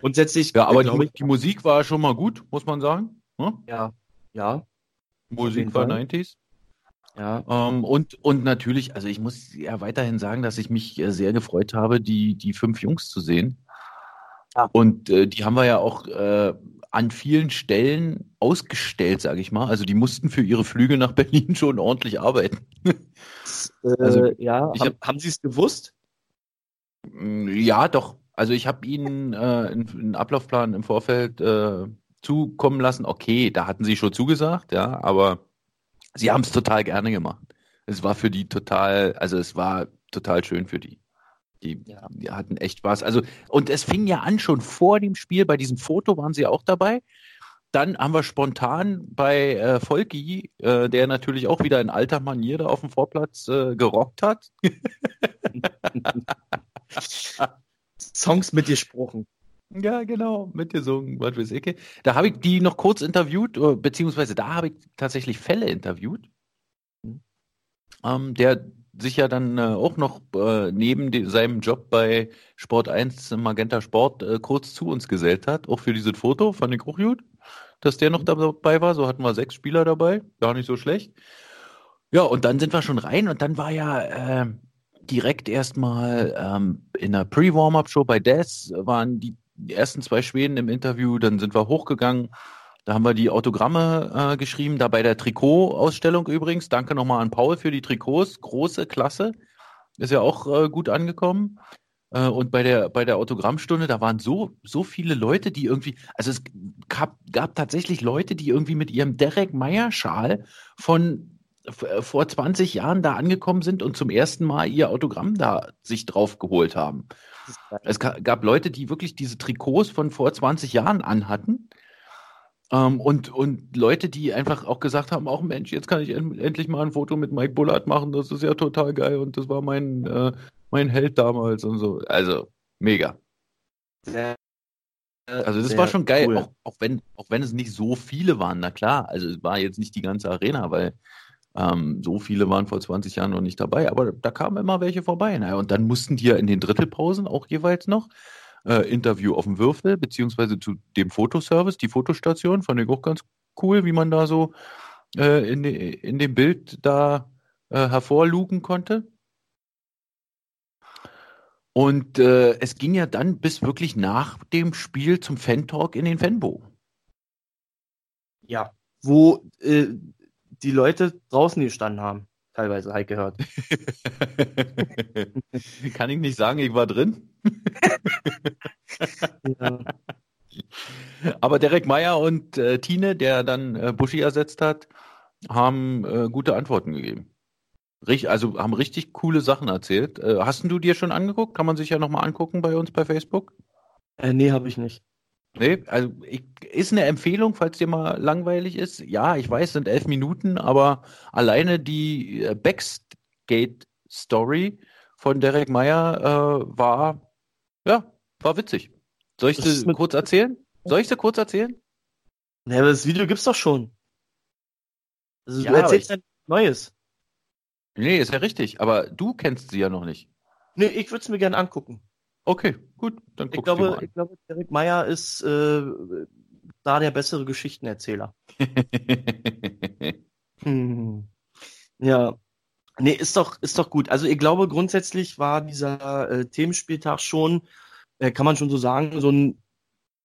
Grundsätzlich. Ja, aber die, die, Musik war schon mal gut, muss man sagen. Ne? Ja, ja. Musik war 90s. Ja. Ähm, und, und natürlich, also ich muss ja weiterhin sagen, dass ich mich äh, sehr gefreut habe, die, die fünf Jungs zu sehen. Ja. Und äh, die haben wir ja auch äh, an vielen Stellen ausgestellt, sage ich mal. Also die mussten für ihre Flüge nach Berlin <laughs> schon ordentlich arbeiten. Äh, <laughs> also, ja, ich hab, haben Sie es gewusst? Mm, ja, doch. Also ich habe Ihnen äh, einen Ablaufplan im Vorfeld äh, zukommen lassen. Okay, da hatten Sie schon zugesagt, ja, aber Sie haben es total gerne gemacht. Es war für die total, also es war total schön für die. Die, ja. die hatten echt Spaß. Also, und es fing ja an schon vor dem Spiel, bei diesem Foto waren sie auch dabei. Dann haben wir spontan bei äh, Volki, äh, der natürlich auch wieder in alter Manier da auf dem Vorplatz äh, gerockt hat. <laughs> Songs mit gesprochen. Ja, genau, mitgesungen, was weiß ich. Da habe ich die noch kurz interviewt, äh, beziehungsweise da habe ich tatsächlich Fälle interviewt, mhm. ähm, der sich ja dann äh, auch noch äh, neben die, seinem Job bei Sport 1 Magenta Sport äh, kurz zu uns gesellt hat, auch für dieses Foto, fand ich auch gut, dass der noch mhm. dabei war. So hatten wir sechs Spieler dabei, gar nicht so schlecht. Ja, und dann sind wir schon rein und dann war ja äh, direkt erstmal ähm, in der Pre-Warm-Up-Show bei Des waren die ersten zwei Schweden im Interview, dann sind wir hochgegangen. Da haben wir die Autogramme äh, geschrieben, da bei der Trikot-Ausstellung übrigens. Danke nochmal an Paul für die Trikots. Große Klasse. Ist ja auch äh, gut angekommen. Äh, und bei der, bei der Autogrammstunde, da waren so, so viele Leute, die irgendwie, also es gab, gab tatsächlich Leute, die irgendwie mit ihrem Derek Meyer-Schal von äh, vor 20 Jahren da angekommen sind und zum ersten Mal ihr Autogramm da sich drauf geholt haben. Es gab Leute, die wirklich diese Trikots von vor 20 Jahren anhatten. Ähm, und, und Leute, die einfach auch gesagt haben, auch Mensch, jetzt kann ich endlich mal ein Foto mit Mike Bullard machen, das ist ja total geil und das war mein, äh, mein Held damals und so. Also, mega. Sehr, also das war schon geil, cool. auch, auch, wenn, auch wenn es nicht so viele waren, na klar, also es war jetzt nicht die ganze Arena, weil ähm, so viele waren vor 20 Jahren noch nicht dabei, aber da kamen immer welche vorbei. Naja, und dann mussten die ja in den Drittelpausen auch jeweils noch äh, Interview auf dem Würfel, beziehungsweise zu dem Fotoservice, die Fotostation, fand ich auch ganz cool, wie man da so äh, in, de, in dem Bild da äh, hervorlugen konnte. Und äh, es ging ja dann bis wirklich nach dem Spiel zum Fan-Talk in den Fanbo. Ja, wo äh, die Leute draußen gestanden haben. Teilweise, halt gehört. <laughs> Kann ich nicht sagen, ich war drin. ja. Aber Derek Meyer und äh, Tine, der dann äh, Buschi ersetzt hat, haben äh, gute Antworten gegeben. Richt, also haben richtig coole Sachen erzählt. Äh, hast du dir schon angeguckt? Kann man sich ja nochmal angucken bei uns bei Facebook? Äh, nee, habe ich nicht. Nee, also ich, ist eine Empfehlung, falls dir mal langweilig ist. Ja, ich weiß, sind elf Minuten, aber alleine die äh, Backstage-Story von Derek Meyer äh, war, ja, war witzig. Soll ich sie kurz erzählen? Soll ich sie kurz erzählen? Ja, aber das Video gibt's doch schon. Also ja, du erzählst ja Neues. Nee, ist ja richtig, aber du kennst sie ja noch nicht. Nee, ich würde es mir gerne angucken. Okay, gut, dann ich glaube, ich glaube, Derek Meyer ist äh, da der bessere Geschichtenerzähler. <laughs> hm. Ja. Nee, ist doch, ist doch gut. Also ich glaube, grundsätzlich war dieser äh, Themenspieltag schon, äh, kann man schon so sagen, so ein,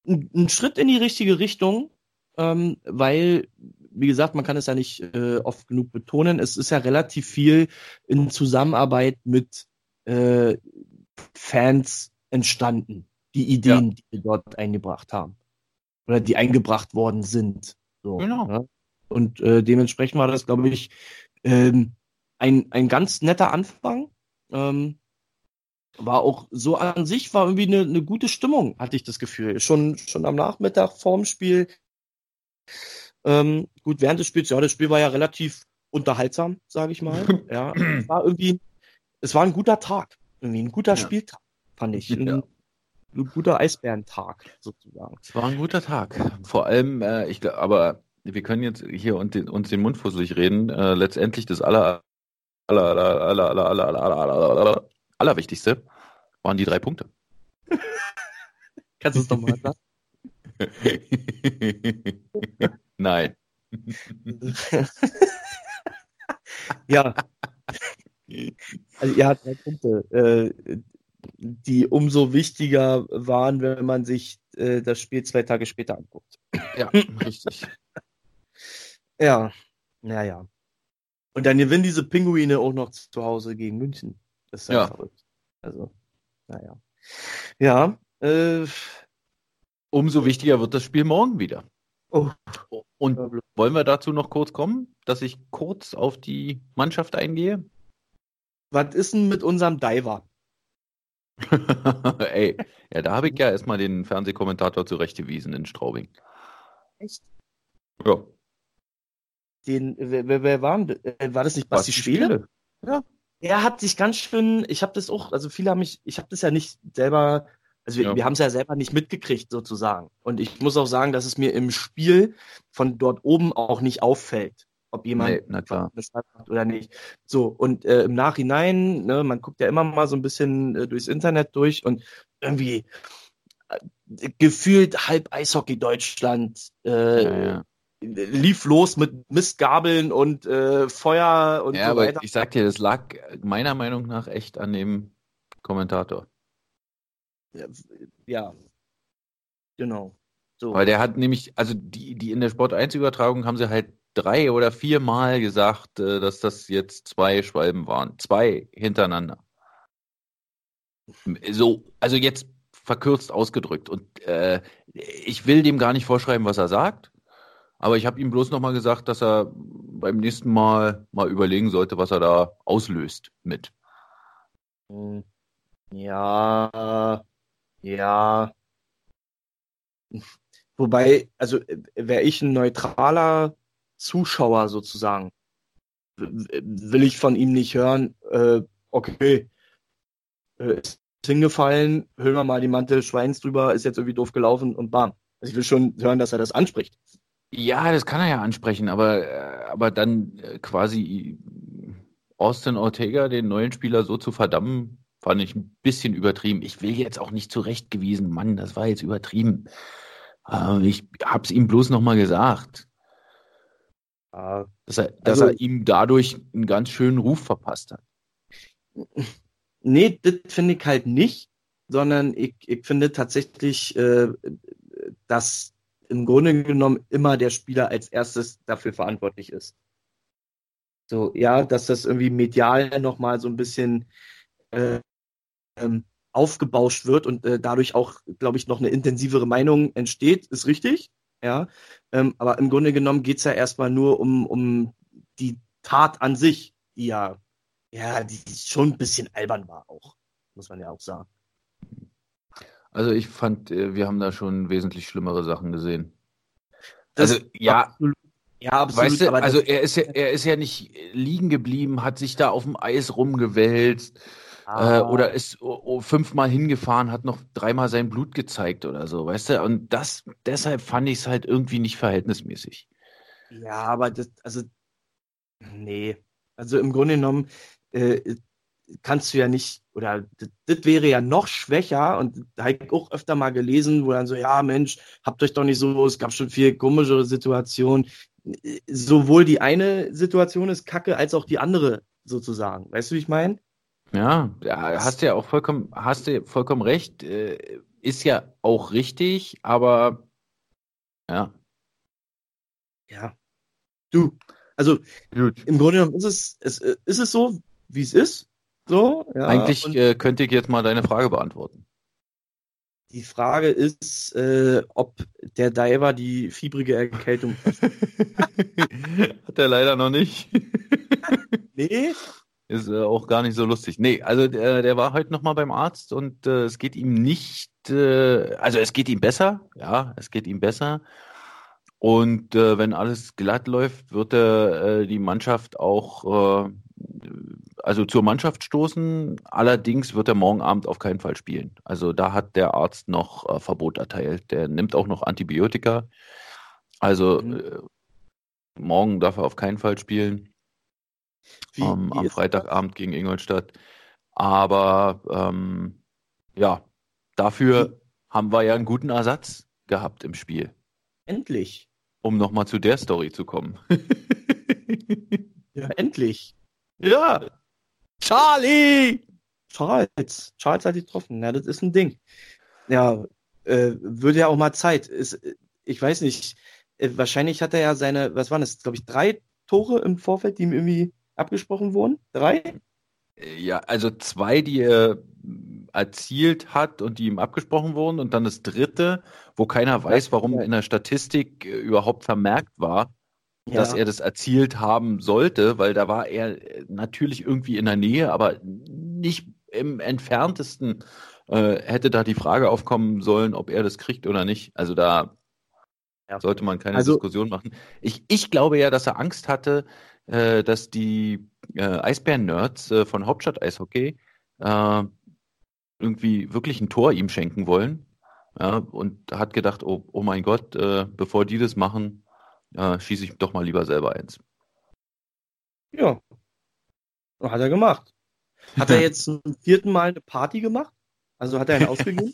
ein, ein Schritt in die richtige Richtung, ähm, weil, wie gesagt, man kann es ja nicht äh, oft genug betonen, es ist ja relativ viel in Zusammenarbeit mit äh, Fans entstanden, die Ideen, ja. die wir dort eingebracht haben. Oder die eingebracht worden sind. So, genau. Ja? Und äh, dementsprechend war das, glaube ich, ähm, ein, ein ganz netter Anfang. Ähm, war auch so an sich, war irgendwie eine, eine gute Stimmung, hatte ich das Gefühl. Schon, schon am Nachmittag vorm Spiel. Ähm, gut, während des Spiels, ja, das Spiel war ja relativ unterhaltsam, sage ich mal. <laughs> Ja, es war irgendwie, es war ein guter Tag, irgendwie ein guter ja. Spieltag fand ich. Ein, ja. ein guter Eisbärentag sozusagen. Es war ein guter Tag. Vor allem, äh, ich glaube, aber wir können jetzt hier und den, uns den Mund fusselig reden. Äh, letztendlich das aller, aller, aller, aller, aller, aller, aller, aller, aller, allerwichtigste waren die drei Punkte. Kannst du es nochmal sagen? Nein. ja. Also ihr habt drei Punkte. Äh, die umso wichtiger waren, wenn man sich äh, das Spiel zwei Tage später anguckt. Ja, <laughs> richtig. ja, naja. Und dann gewinnen diese Pinguine auch noch zu Hause gegen München. Das ist ja, ja. verrückt. Also, naja. Ja, äh, umso wichtiger wird das Spiel morgen wieder. Oh. Und wollen wir dazu noch kurz kommen, dass ich kurz auf die Mannschaft eingehe? Was ist denn mit unserem Diver? <laughs> Ey, ja, da habe ich ja erstmal den Fernsehkommentator zurechtgewiesen in Straubing. Echt? Ja. Den, wer, wer, wer war, äh, war das nicht Basti Schwede? Ja. Er hat sich ganz schön, ich habe das auch, also viele haben mich, ich habe das ja nicht selber Also wir, ja. wir haben es ja selber nicht mitgekriegt sozusagen. Und ich muss auch sagen, dass es mir im Spiel von dort oben auch nicht auffällt, ob jemand nee, klar. macht oder nicht. So, und äh, im Nachhinein, ne, man guckt ja immer mal so ein bisschen äh, durchs Internet durch und irgendwie äh, gefühlt halb Eishockey Deutschland äh, ja, ja lief los mit Mistgabeln und äh, Feuer und ja, so weiter. Aber ich sag dir, das lag meiner Meinung nach echt an dem Kommentator. Ja, ja. genau. So. Weil der hat nämlich, also die, die in der Sport 1 Übertragung haben sie halt drei oder vier Mal gesagt, äh, dass das jetzt zwei Schwalben waren. Zwei hintereinander. So, also jetzt verkürzt ausgedrückt. Und äh, ich will dem gar nicht vorschreiben, was er sagt. Aber ich habe ihm bloß nochmal gesagt, dass er beim nächsten Mal mal überlegen sollte, was er da auslöst mit. Hm. Ja, ja. Wobei, also wäre ich ein neutraler Zuschauer sozusagen, will ich von ihm nicht hören, äh, okay, äh, ist hingefallen, hüllen wir mal die Mantel Schweins drüber, ist jetzt irgendwie doof gelaufen und bam. Also ich will schon hören, dass er das anspricht. Ja, das kann er ja ansprechen, aber, äh, aber dann äh, quasi Austin Ortega, den neuen Spieler, so zu verdammen, fand ich ein bisschen übertrieben. Ich will jetzt auch nicht zurechtgewiesen, Mann, das war jetzt übertrieben. Äh, ich hab's ihm bloß nochmal gesagt. Dass, er, dass also, er ihm dadurch einen ganz schönen Ruf verpasst hat. <laughs> Nee, das finde ich halt nicht, sondern ich, ich finde tatsächlich, äh, dass im Grunde genommen immer der Spieler als erstes dafür verantwortlich ist. So, ja, dass das irgendwie medial nochmal so ein bisschen äh, ähm, aufgebauscht wird und äh, dadurch auch, glaube ich, noch eine intensivere Meinung entsteht, ist richtig. Ja, ähm, aber im Grunde genommen geht es ja erstmal nur um, um die Tat an sich, die ja, ja, die schon ein bisschen albern war auch, muss man ja auch sagen. Also ich fand, äh, wir haben da schon wesentlich schlimmere Sachen gesehen. Das also ja, absolut, ja, absolut. Weißt du, also er ist ja, er ist ja nicht liegen geblieben, hat sich da auf dem Eis rumgewälzt ah. äh, oder ist oh, oh, fünfmal hingefahren, hat noch dreimal sein Blut gezeigt oder so, weißt du? Und das, deshalb fand ich es halt irgendwie nicht verhältnismäßig. Ja, aber das, also nee, also im Grunde genommen äh, kannst du ja nicht, oder das, das wäre ja noch schwächer und da habe ich auch öfter mal gelesen, wo dann so, ja Mensch, habt euch doch nicht so, es gab schon viel komischere Situationen. Sowohl die eine Situation ist kacke, als auch die andere sozusagen. Weißt du, wie ich meine? Ja, hast ja auch vollkommen, hast du vollkommen recht. Äh, ist ja auch richtig, aber ja. Ja. Du, also Gut. im Grunde genommen ist es, es, ist es so, wie es ist. So, ja, Eigentlich äh, könnte ich jetzt mal deine Frage beantworten. Die Frage ist, äh, ob der Diver die fiebrige Erkältung <laughs> hat er leider noch nicht. <laughs> nee. Ist äh, auch gar nicht so lustig. Nee, also der, der war heute nochmal beim Arzt und äh, es geht ihm nicht, äh, also es geht ihm besser, ja, es geht ihm besser. Und äh, wenn alles glatt läuft, wird er äh, die Mannschaft auch äh, also zur Mannschaft stoßen. Allerdings wird er morgen Abend auf keinen Fall spielen. Also da hat der Arzt noch äh, Verbot erteilt. Der nimmt auch noch Antibiotika. Also mhm. äh, morgen darf er auf keinen Fall spielen. Wie, ähm, wie am Freitagabend gegen Ingolstadt. Aber ähm, ja, dafür wie? haben wir ja einen guten Ersatz gehabt im Spiel. Endlich. Um nochmal zu der Story zu kommen. ja, endlich. Ja. Charlie! Charles. Charles hat getroffen. Ja, das ist ein Ding. Ja, äh, würde ja auch mal Zeit. Ist, ich weiß nicht. Äh, wahrscheinlich hat er ja seine, was waren das, glaube ich, drei Tore im Vorfeld, die ihm irgendwie abgesprochen wurden? Drei? Ja, also zwei, die er erzielt hat und die ihm abgesprochen wurden und dann das dritte, wo keiner weiß, warum in der Statistik äh, überhaupt vermerkt war, ja. dass er das erzielt haben sollte, weil da war er natürlich irgendwie in der Nähe, aber nicht im entferntesten äh, hätte da die Frage aufkommen sollen, ob er das kriegt oder nicht. Also da sollte man keine also, Diskussion machen. Ich, ich glaube ja, dass er Angst hatte, äh, dass die äh, Eisbären-Nerds äh, von Hauptstadt Eishockey äh, irgendwie wirklich ein Tor ihm schenken wollen. Ja, und hat gedacht, oh, oh mein Gott, äh, bevor die das machen, äh, schieße ich doch mal lieber selber eins. Ja. Hat er gemacht. Hat er jetzt zum vierten Mal eine Party gemacht? Also hat er einen ausgegeben?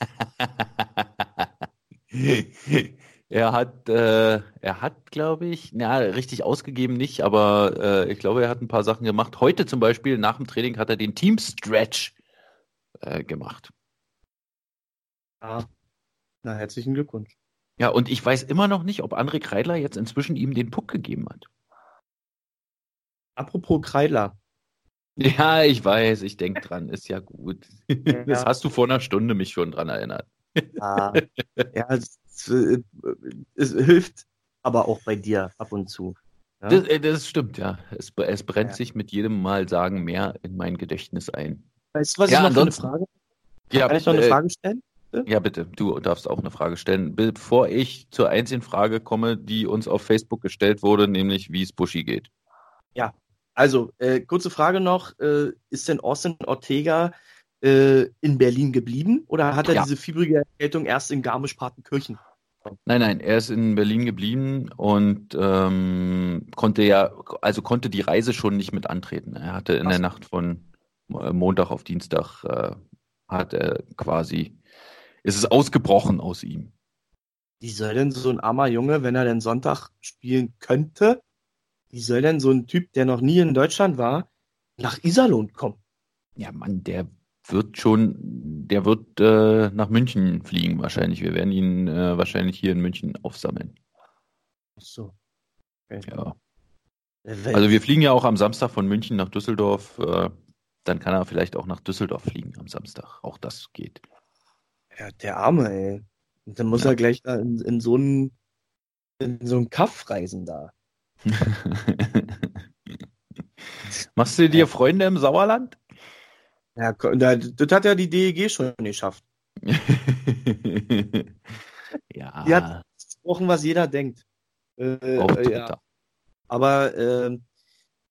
<laughs> er hat, äh, er hat, glaube ich, na, richtig ausgegeben nicht, aber äh, ich glaube, er hat ein paar Sachen gemacht. Heute zum Beispiel, nach dem Training, hat er den Team Stretch äh, gemacht. Ah, na, herzlichen Glückwunsch. Ja, und ich weiß immer noch nicht, ob André Kreidler jetzt inzwischen ihm den Puck gegeben hat. Apropos Kreidler. Ja, ich weiß, ich denke dran, ist ja gut. <laughs> Ja. Das hast du vor einer Stunde mich schon dran erinnert. Ja, ja <laughs> es, es, hilft aber auch bei dir ab und zu. Ja? Das, äh, das, stimmt, ja. Es, es brennt ja. sich mit jedem Mal sagen mehr in mein Gedächtnis ein. Weißt du, was ja, ich noch eine Frage? Ja, Kann ich noch eine äh, Frage stellen? Ja, bitte. Du darfst auch eine Frage stellen. Bevor ich zur einzigen Frage komme, die uns auf Facebook gestellt wurde, nämlich wie es Buschi geht. Ja, also, äh, kurze Frage noch. Äh, ist denn Austin Ortega äh, in Berlin geblieben oder hat er ja. diese fiebrige Erkältung erst in Garmisch-Partenkirchen? Nein, nein, er ist in Berlin geblieben und ähm, konnte ja, also konnte die Reise schon nicht mit antreten. Er hatte in Ach. der Nacht von äh, Montag auf Dienstag äh, hat er quasi, ist es ausgebrochen aus ihm. Wie soll denn so ein armer Junge, wenn er denn Sonntag spielen könnte, wie soll denn so ein Typ, der noch nie in Deutschland war, nach Iserlohn kommen? Ja, Mann, der wird schon, der wird äh, nach München fliegen wahrscheinlich. Wir werden ihn äh, wahrscheinlich hier in München aufsammeln. Ach so. Okay. Ja. Also wir fliegen ja auch am Samstag von München nach Düsseldorf. Äh, dann kann er vielleicht auch nach Düsseldorf fliegen am Samstag. Auch das geht. Ja, der Arme, ey. Und dann muss ja. er gleich da in, in so einen in so einen Kaff reisen da. <laughs> Machst du dir Freunde im Sauerland? Ja, das hat ja die DEG schon geschafft. <laughs> ja. Die hat gesprochen, was jeder denkt. Äh, oh, ja. Aber äh,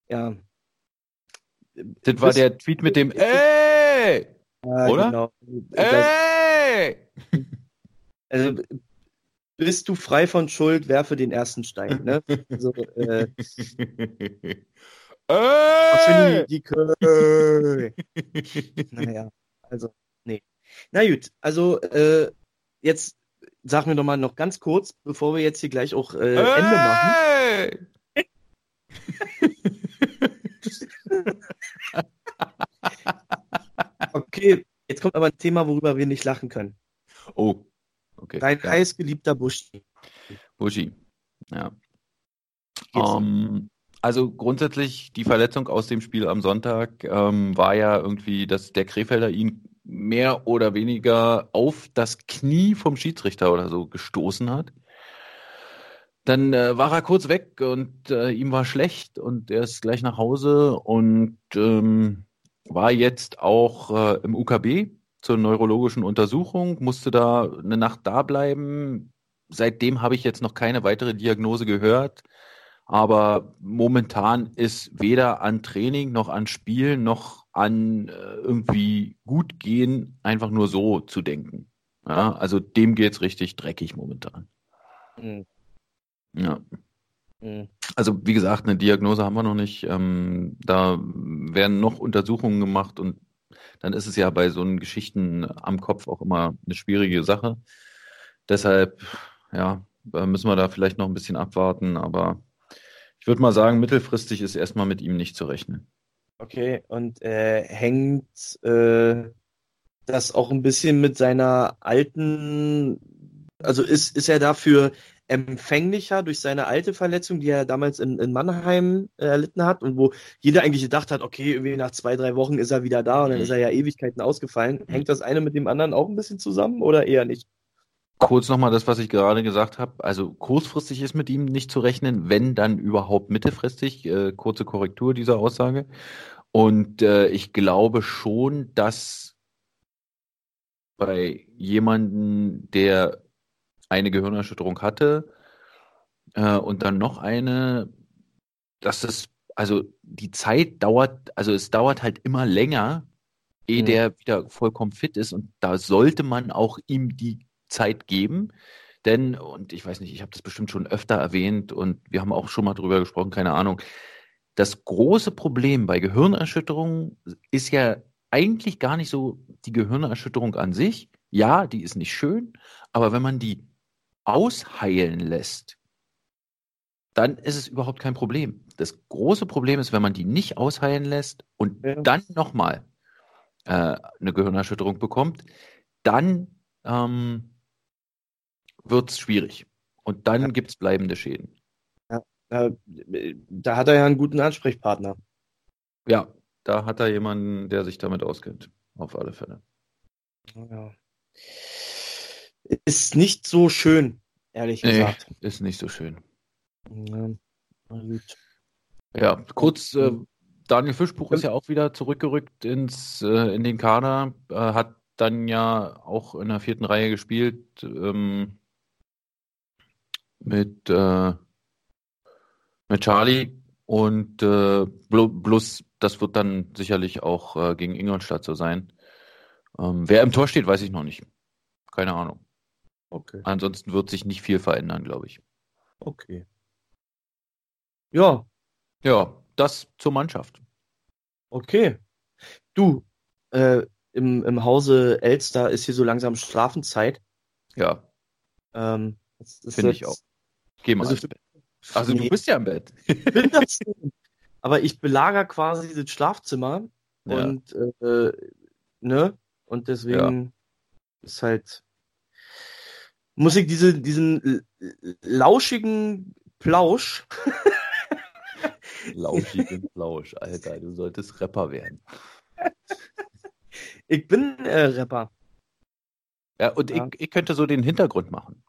ja. Das war der Tweet mit dem Ey! Ja, Oder? Genau. Ey! <laughs> Also bist du frei von Schuld, werfe den ersten Stein. Ne? Also, äh, <laughs> Ey! Die, <laughs> naja, also, nee. Na gut, also äh, jetzt sag mir doch mal noch ganz kurz, bevor wir jetzt hier gleich auch äh, Ende machen. <laughs> okay, jetzt kommt aber ein Thema, worüber wir nicht lachen können. Oh. Okay. Dein ja. heißgeliebter Buschi. Buschi, ja. Um, also grundsätzlich die Verletzung aus dem Spiel am Sonntag ähm, war ja irgendwie, dass der Krefelder ihn mehr oder weniger auf das Knie vom Schiedsrichter oder so gestoßen hat. Dann äh, war er kurz weg und äh, ihm war schlecht und er ist gleich nach Hause und ähm, war jetzt auch äh, im UKB zur neurologischen Untersuchung, musste da eine Nacht da bleiben. Seitdem habe ich jetzt noch keine weitere Diagnose gehört. Aber momentan ist weder an Training noch an Spielen noch an äh, irgendwie gut gehen einfach nur so zu denken. Ja, also dem geht's richtig dreckig momentan. Mhm. Ja. Mhm. Also wie gesagt, eine Diagnose haben wir noch nicht. Ähm, da werden noch Untersuchungen gemacht und dann ist es ja bei so einen Geschichten am Kopf auch immer eine schwierige Sache. Deshalb, ja, müssen wir da vielleicht noch ein bisschen abwarten, aber ich würde mal sagen, mittelfristig ist erstmal mit ihm nicht zu rechnen. Okay, und äh, hängt äh, das auch ein bisschen mit seiner alten, also ist, ist er dafür empfänglicher durch seine alte Verletzung, die er damals in, in Mannheim äh, erlitten hat und wo jeder eigentlich gedacht hat, okay, irgendwie nach zwei, drei Wochen ist er wieder da und dann mhm. ist er ja Ewigkeiten ausgefallen. Mhm. Hängt das eine mit dem anderen auch ein bisschen zusammen oder eher nicht? Kurz nochmal das, was ich gerade gesagt habe. Also kurzfristig ist mit ihm nicht zu rechnen, wenn dann überhaupt mittelfristig. Äh, kurze Korrektur dieser Aussage. Und äh, ich glaube schon, dass bei jemanden, der eine Gehirnerschütterung hatte äh, und dann noch eine, dass es, also die Zeit dauert, also es dauert halt immer länger, ehe mhm. der wieder vollkommen fit ist. Und da sollte man auch ihm die Zeit geben. Denn, und ich weiß nicht, ich habe das bestimmt schon öfter erwähnt und wir haben auch schon mal drüber gesprochen, keine Ahnung. Das große Problem bei Gehirnerschütterungen ist ja eigentlich gar nicht so die Gehirnerschütterung an sich. Ja, die ist nicht schön, aber wenn man die ausheilen lässt, dann ist es überhaupt kein Problem. Das große Problem ist, wenn man die nicht ausheilen lässt und ja. dann nochmal äh, eine Gehirnerschütterung bekommt, dann ähm, wird es schwierig. Und dann ja. gibt es bleibende Schäden. Ja, äh, da hat er ja einen guten Ansprechpartner. Ja, da hat er jemanden, der sich damit auskennt. Auf alle Fälle. Ja. Ist nicht so schön, ehrlich nee, gesagt. Ist nicht so schön. Ja, ja kurz, äh, Daniel Fischbuch ist ja auch wieder zurückgerückt ins, äh, in den Kader, äh, hat dann ja auch in der vierten Reihe gespielt ähm, mit, äh, mit Charlie und äh, bloß das wird dann sicherlich auch äh, gegen Ingolstadt so sein. Ähm, wer im Tor steht, weiß ich noch nicht. Keine Ahnung. Okay. Ansonsten wird sich nicht viel verändern, glaube ich. Okay. Ja. Ja, das zur Mannschaft. Okay. Du, äh, im, im Hause Elster ist hier so langsam Schlafenzeit. Ja. Ähm, Finde ich auch. Geh mal. Also, also nee. du bist ja im Bett. <laughs> bin das Aber ich belager quasi das Schlafzimmer ja. und äh, ne? Und deswegen ja. ist halt muss ich diese, diesen lauschigen Plausch <laughs> Lauschigen Plausch, Alter, du solltest Rapper werden. Ich bin äh, Rapper. Ja, und ja. Ich, ich könnte so den Hintergrund machen.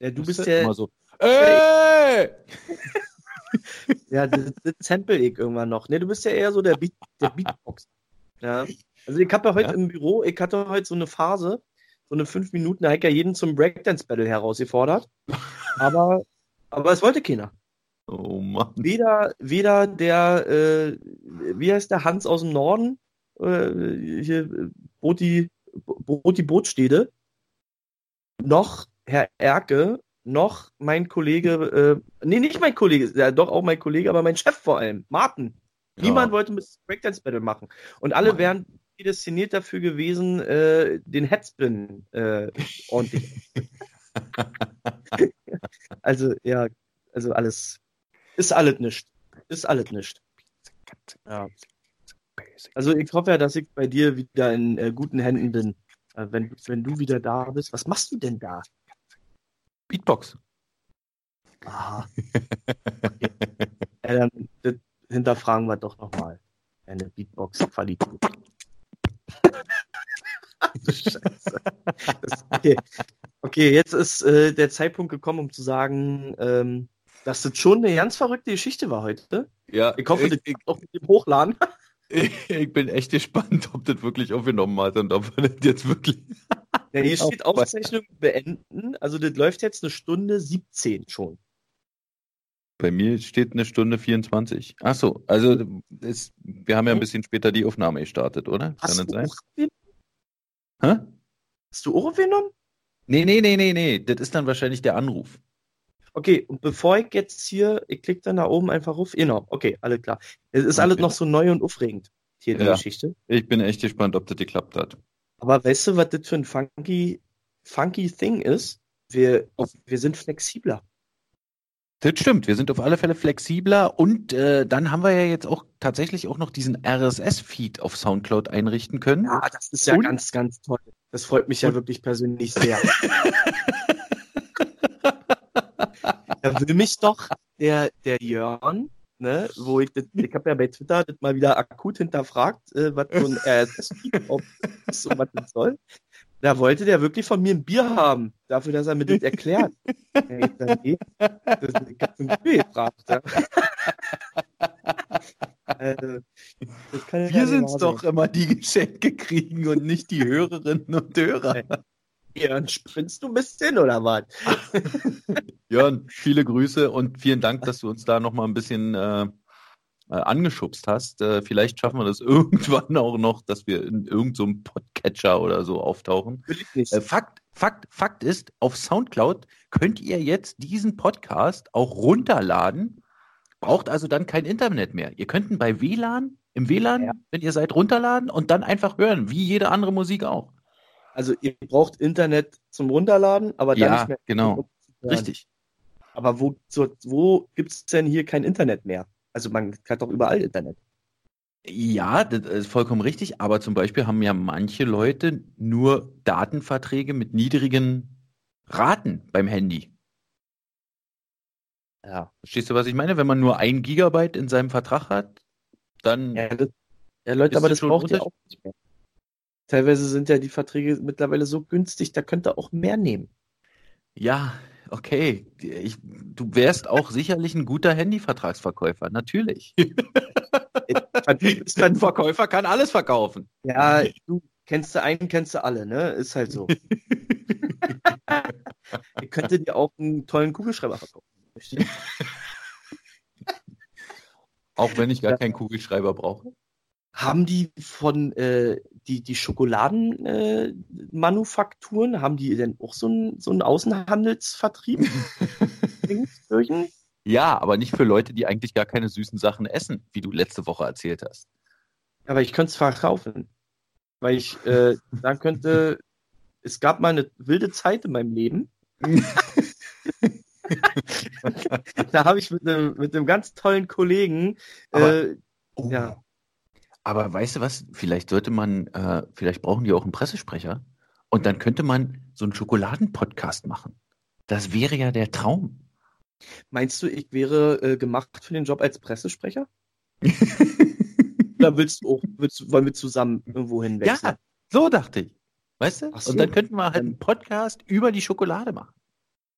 Ja, du bist ja. Immer so, ey! <laughs> ja, das, das sample ich irgendwann noch. Ne, du bist ja eher so der, Beat, der Beatbox. Ja. Also ich habe ja heute ja? im Büro, ich hatte heute so eine Phase, so eine fünf Minuten, da habe ich ja jeden zum Breakdance-Battle herausgefordert. Aber, aber es wollte keiner. Oh Mann. Weder, weder der, äh, wie heißt der Hans aus dem Norden, äh, hier, Boti, Boti Bootstede, noch Herr Erke, noch mein Kollege, äh, nee, nicht mein Kollege, ja, doch auch mein Kollege, aber mein Chef vor allem, Martin. Ja. Niemand wollte mit Breakdance Battle machen. Und alle wären prädestiniert dafür gewesen, äh, den Headspin äh, ordentlich. <laughs> also, ja, also alles ist alles nicht. Ist alles nicht. Ja. Also ich hoffe ja, dass ich bei dir wieder in äh, guten Händen bin. Äh, wenn, wenn du wieder da bist. Was machst du denn da? Beatbox. Aha. Okay. <laughs> ja, dann das hinterfragen wir doch nochmal. Eine Beatbox-Qualität. Scheiße. Das, okay. okay, jetzt ist äh, der Zeitpunkt gekommen, um zu sagen, ähm, dass das schon eine ganz verrückte Geschichte war heute. Ja. Ich hoffe, ich, das auch mit dem Hochladen. <laughs> Ich bin echt gespannt, ob das wirklich aufgenommen hat und ob wir das jetzt wirklich. <laughs> Ja, hier steht Aufzeichnung beenden. Also das läuft jetzt eine Stunde 17 schon. Bei mir steht eine Stunde 24. Ach so, also es, wir haben ja ein bisschen später die Aufnahme gestartet, oder? Hast Kann das sein? Hä? Hast du auch aufgenommen? Nee, nee, nee, nee, nee. Das ist dann wahrscheinlich der Anruf. Okay, und bevor ich jetzt hier, ich klicke dann da oben einfach auf. Genau, okay, alles klar. Es ist okay. alles noch so neu und aufregend, hier die ja, Geschichte. Ich bin echt gespannt, ob das geklappt hat. Aber weißt du, was das für ein funky, funky Thing ist? Wir, wir sind flexibler. Das stimmt, wir sind auf alle Fälle flexibler und äh, dann haben wir ja jetzt auch tatsächlich auch noch diesen RSS-Feed auf Soundcloud einrichten können. Ja, das ist ja und? ganz, ganz toll. Das freut mich ja wirklich persönlich sehr. <laughs> da will mich doch der, der Jörn, ne, wo ich, das, ich habe ja bei Twitter das mal wieder akut hinterfragt, äh, was so ein RSS ob das so was das soll. Da wollte der wirklich von mir ein Bier haben, dafür, dass er mir das erklärt. ja, dann, nee, das ist ein Bier gefragt. Ja. <laughs> Also, Wir sind doch immer die Geschenke kriegen und nicht die Hörerinnen und Hörer. Jörn, spinnst du ein bisschen oder was? <laughs> Jörn, viele Grüße und vielen Dank, dass du uns da nochmal ein bisschen äh, äh, angeschubst hast. Äh, vielleicht schaffen wir das <laughs> irgendwann auch noch, dass wir in irgendeinem so Podcatcher oder so auftauchen. Äh, Fakt, Fakt, Fakt ist, auf Soundcloud könnt ihr jetzt diesen Podcast auch runterladen. Braucht also dann kein Internet mehr. Ihr könnt ihn bei WLAN, im WLAN, ja. wenn ihr seid, runterladen und dann einfach hören, wie jede andere Musik auch. Also ihr braucht Internet zum Runterladen, aber dann ja, nicht mehr. Genau. Richtig. Aber wo, so, wo gibt es denn hier kein Internet mehr? Also man hat doch überall Internet. Ja, das ist vollkommen richtig, aber zum Beispiel haben ja manche Leute nur Datenverträge mit niedrigen Raten beim Handy. Ja. Verstehst du, was ich meine? Wenn man nur ein Gigabyte in seinem Vertrag hat, dann. Ja, das, ja Leute, aber das braucht ihr auch nicht mehr. Teilweise sind ja die Verträge mittlerweile so günstig, da könnt ihr auch mehr nehmen. Ja, okay. Ich, du wärst auch sicherlich ein guter Handyvertragsverkäufer, natürlich. <laughs> ein Verkäufer kann alles verkaufen. Ja, du kennst du einen, kennst du alle, ne? Ist halt so. <laughs> Ihr könntet dir auch einen tollen Kugelschreiber verkaufen. <laughs> auch wenn ich gar keinen Kugelschreiber brauche. Haben die von äh, die, die Schokoladenmanufakturen, äh, haben die denn auch so einen so einen Außenhandelsvertrieb? <laughs> ja, aber nicht für Leute, die eigentlich gar keine süßen Sachen essen, wie du letzte Woche erzählt hast. Aber ich könnte es verkaufen. Weil ich äh, sagen könnte, es gab mal eine wilde Zeit in meinem Leben. <laughs> <laughs> da habe ich mit einem, mit einem ganz tollen Kollegen, aber, äh, oh. ja, aber weißt du was? Vielleicht sollte man, äh, vielleicht brauchen die auch einen Pressesprecher. Und dann könnte man so einen Schokoladenpodcast machen. Das wäre ja der Traum. Meinst du, ich wäre äh, gemacht für den Job als Pressesprecher? <laughs> Oder willst du auch, willst, wollen wir zusammen irgendwo hinwechseln? Ja, so dachte ich. Weißt du? So. Und dann könnten wir halt einen Podcast über die Schokolade machen.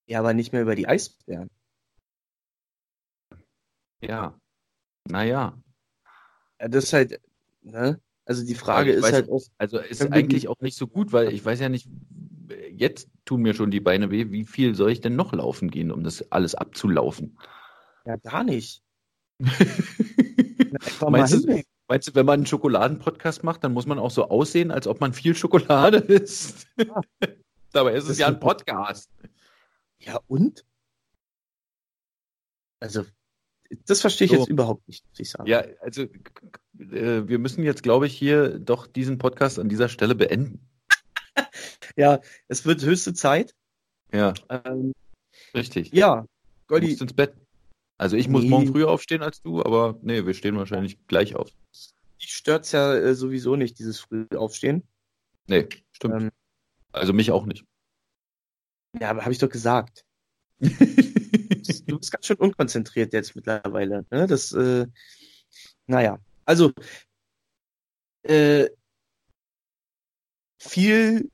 Ja, aber nicht mehr über die Eisbären. Ja. Naja. Ja, das ist halt, Ne? Also die Frage ist weiß, halt auch. Also ist eigentlich auch nicht so gut, weil ich weiß ja nicht, jetzt tun mir schon die Beine weh, wie viel soll ich denn noch laufen gehen, um das alles abzulaufen? Ja, gar nicht. <laughs> meinst, du, meinst du, wenn man einen Schokoladenpodcast macht, dann muss man auch so aussehen, als ob man viel Schokolade <laughs> isst? Ja. Dabei ist es ja ein Podcast. Ja, und? Also, das verstehe ich so. jetzt überhaupt nicht, muss ich sagen. Ja, also äh, wir müssen jetzt, glaube ich, hier doch diesen Podcast an dieser Stelle beenden. <laughs> ja, es wird höchste Zeit. Ja. Ähm, Richtig. Ja, Goldi. Du musst ins Bett. Also ich nee. muss morgen früher aufstehen als du, aber nee, wir stehen wahrscheinlich gleich auf. Dich stört's ja äh, sowieso nicht, dieses frühe Aufstehen. Nee, stimmt. Ähm, also mich auch nicht. Ja, aber habe ich doch gesagt. <laughs> du bist ganz schön unkonzentriert jetzt mittlerweile. Ne? Das, äh, naja. Also, äh, viel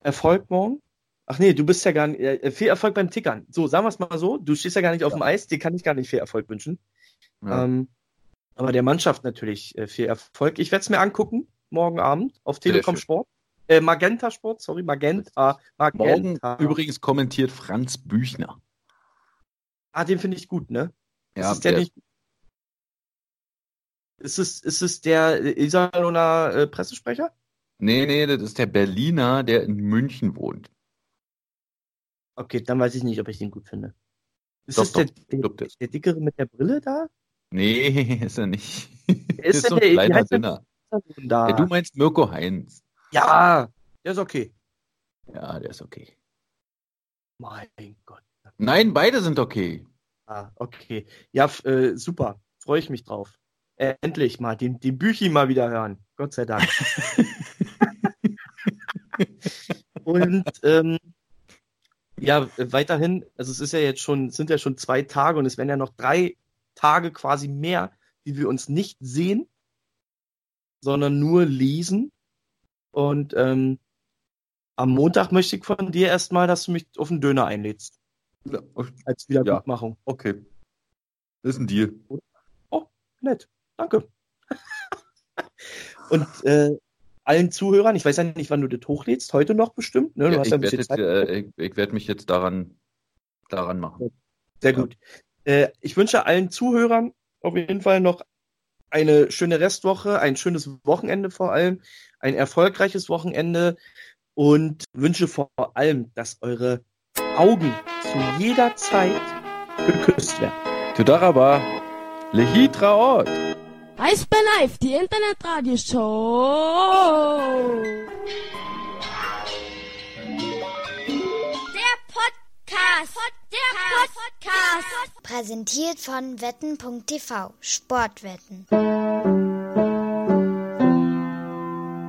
Erfolg morgen. Ach nee, du bist ja gar nicht, äh, viel Erfolg beim Tickern. So, sagen wir es mal so, du stehst ja gar nicht auf dem Eis, dir kann ich gar nicht viel Erfolg wünschen. Ja. Ähm, aber der Mannschaft natürlich äh, viel Erfolg. Ich werde es mir angucken, morgen Abend auf Telekom Sport. Äh, Magenta Sport, sorry, Magenta. Magenta. Morgen übrigens kommentiert Franz Büchner. Ah, den finde ich gut, ne? Ja, ist der, der nicht, ist es, ist es der Iserlohner äh, Pressesprecher? Nee, nee, das ist der Berliner, der in München wohnt. Okay, dann weiß ich nicht, ob ich den gut finde. Ist doch, es der, der, der, der, dickere mit der Brille da? Nee, <laughs> ist er nicht. ist, ist so ein kleiner Dinner. Ja, du meinst Mirko Heinz. Ja, der ist okay. Ja, der ist okay. Mein Gott. Nein, beide sind okay. Ah, okay. Ja, äh, super. Freue ich mich drauf äh, endlich mal den, den Büchi mal wieder hören. Gott sei Dank. <laughs> und ähm, ja, weiterhin, also es ist ja jetzt schon, sind ja schon zwei Tage und es werden ja noch drei Tage quasi mehr, die wir uns nicht sehen, sondern nur lesen. Und ähm, am Montag möchte ich von dir erstmal, dass du mich auf den Döner einlädst. Ja, als Wiedergutmachung. Ja, okay. Das ist ein Deal. Oh, nett. Danke. <laughs> Und äh, allen Zuhörern, ich weiß ja nicht, wann du das hochlädst, heute noch bestimmt. Ne? Ja, ich werde äh, ich, werd mich jetzt daran, daran machen. Sehr gut. Äh, ich wünsche allen Zuhörern auf jeden Fall noch eine schöne Restwoche, ein schönes Wochenende vor allem, ein erfolgreiches Wochenende und wünsche vor allem, dass eure Augen zu jeder Zeit geküsst werden. Tudaraba, Lehitraot. Eisbär Live, die Internetradioshow. Der Podcast. Der Podcast. Präsentiert von wetten.tv. Sportwetten.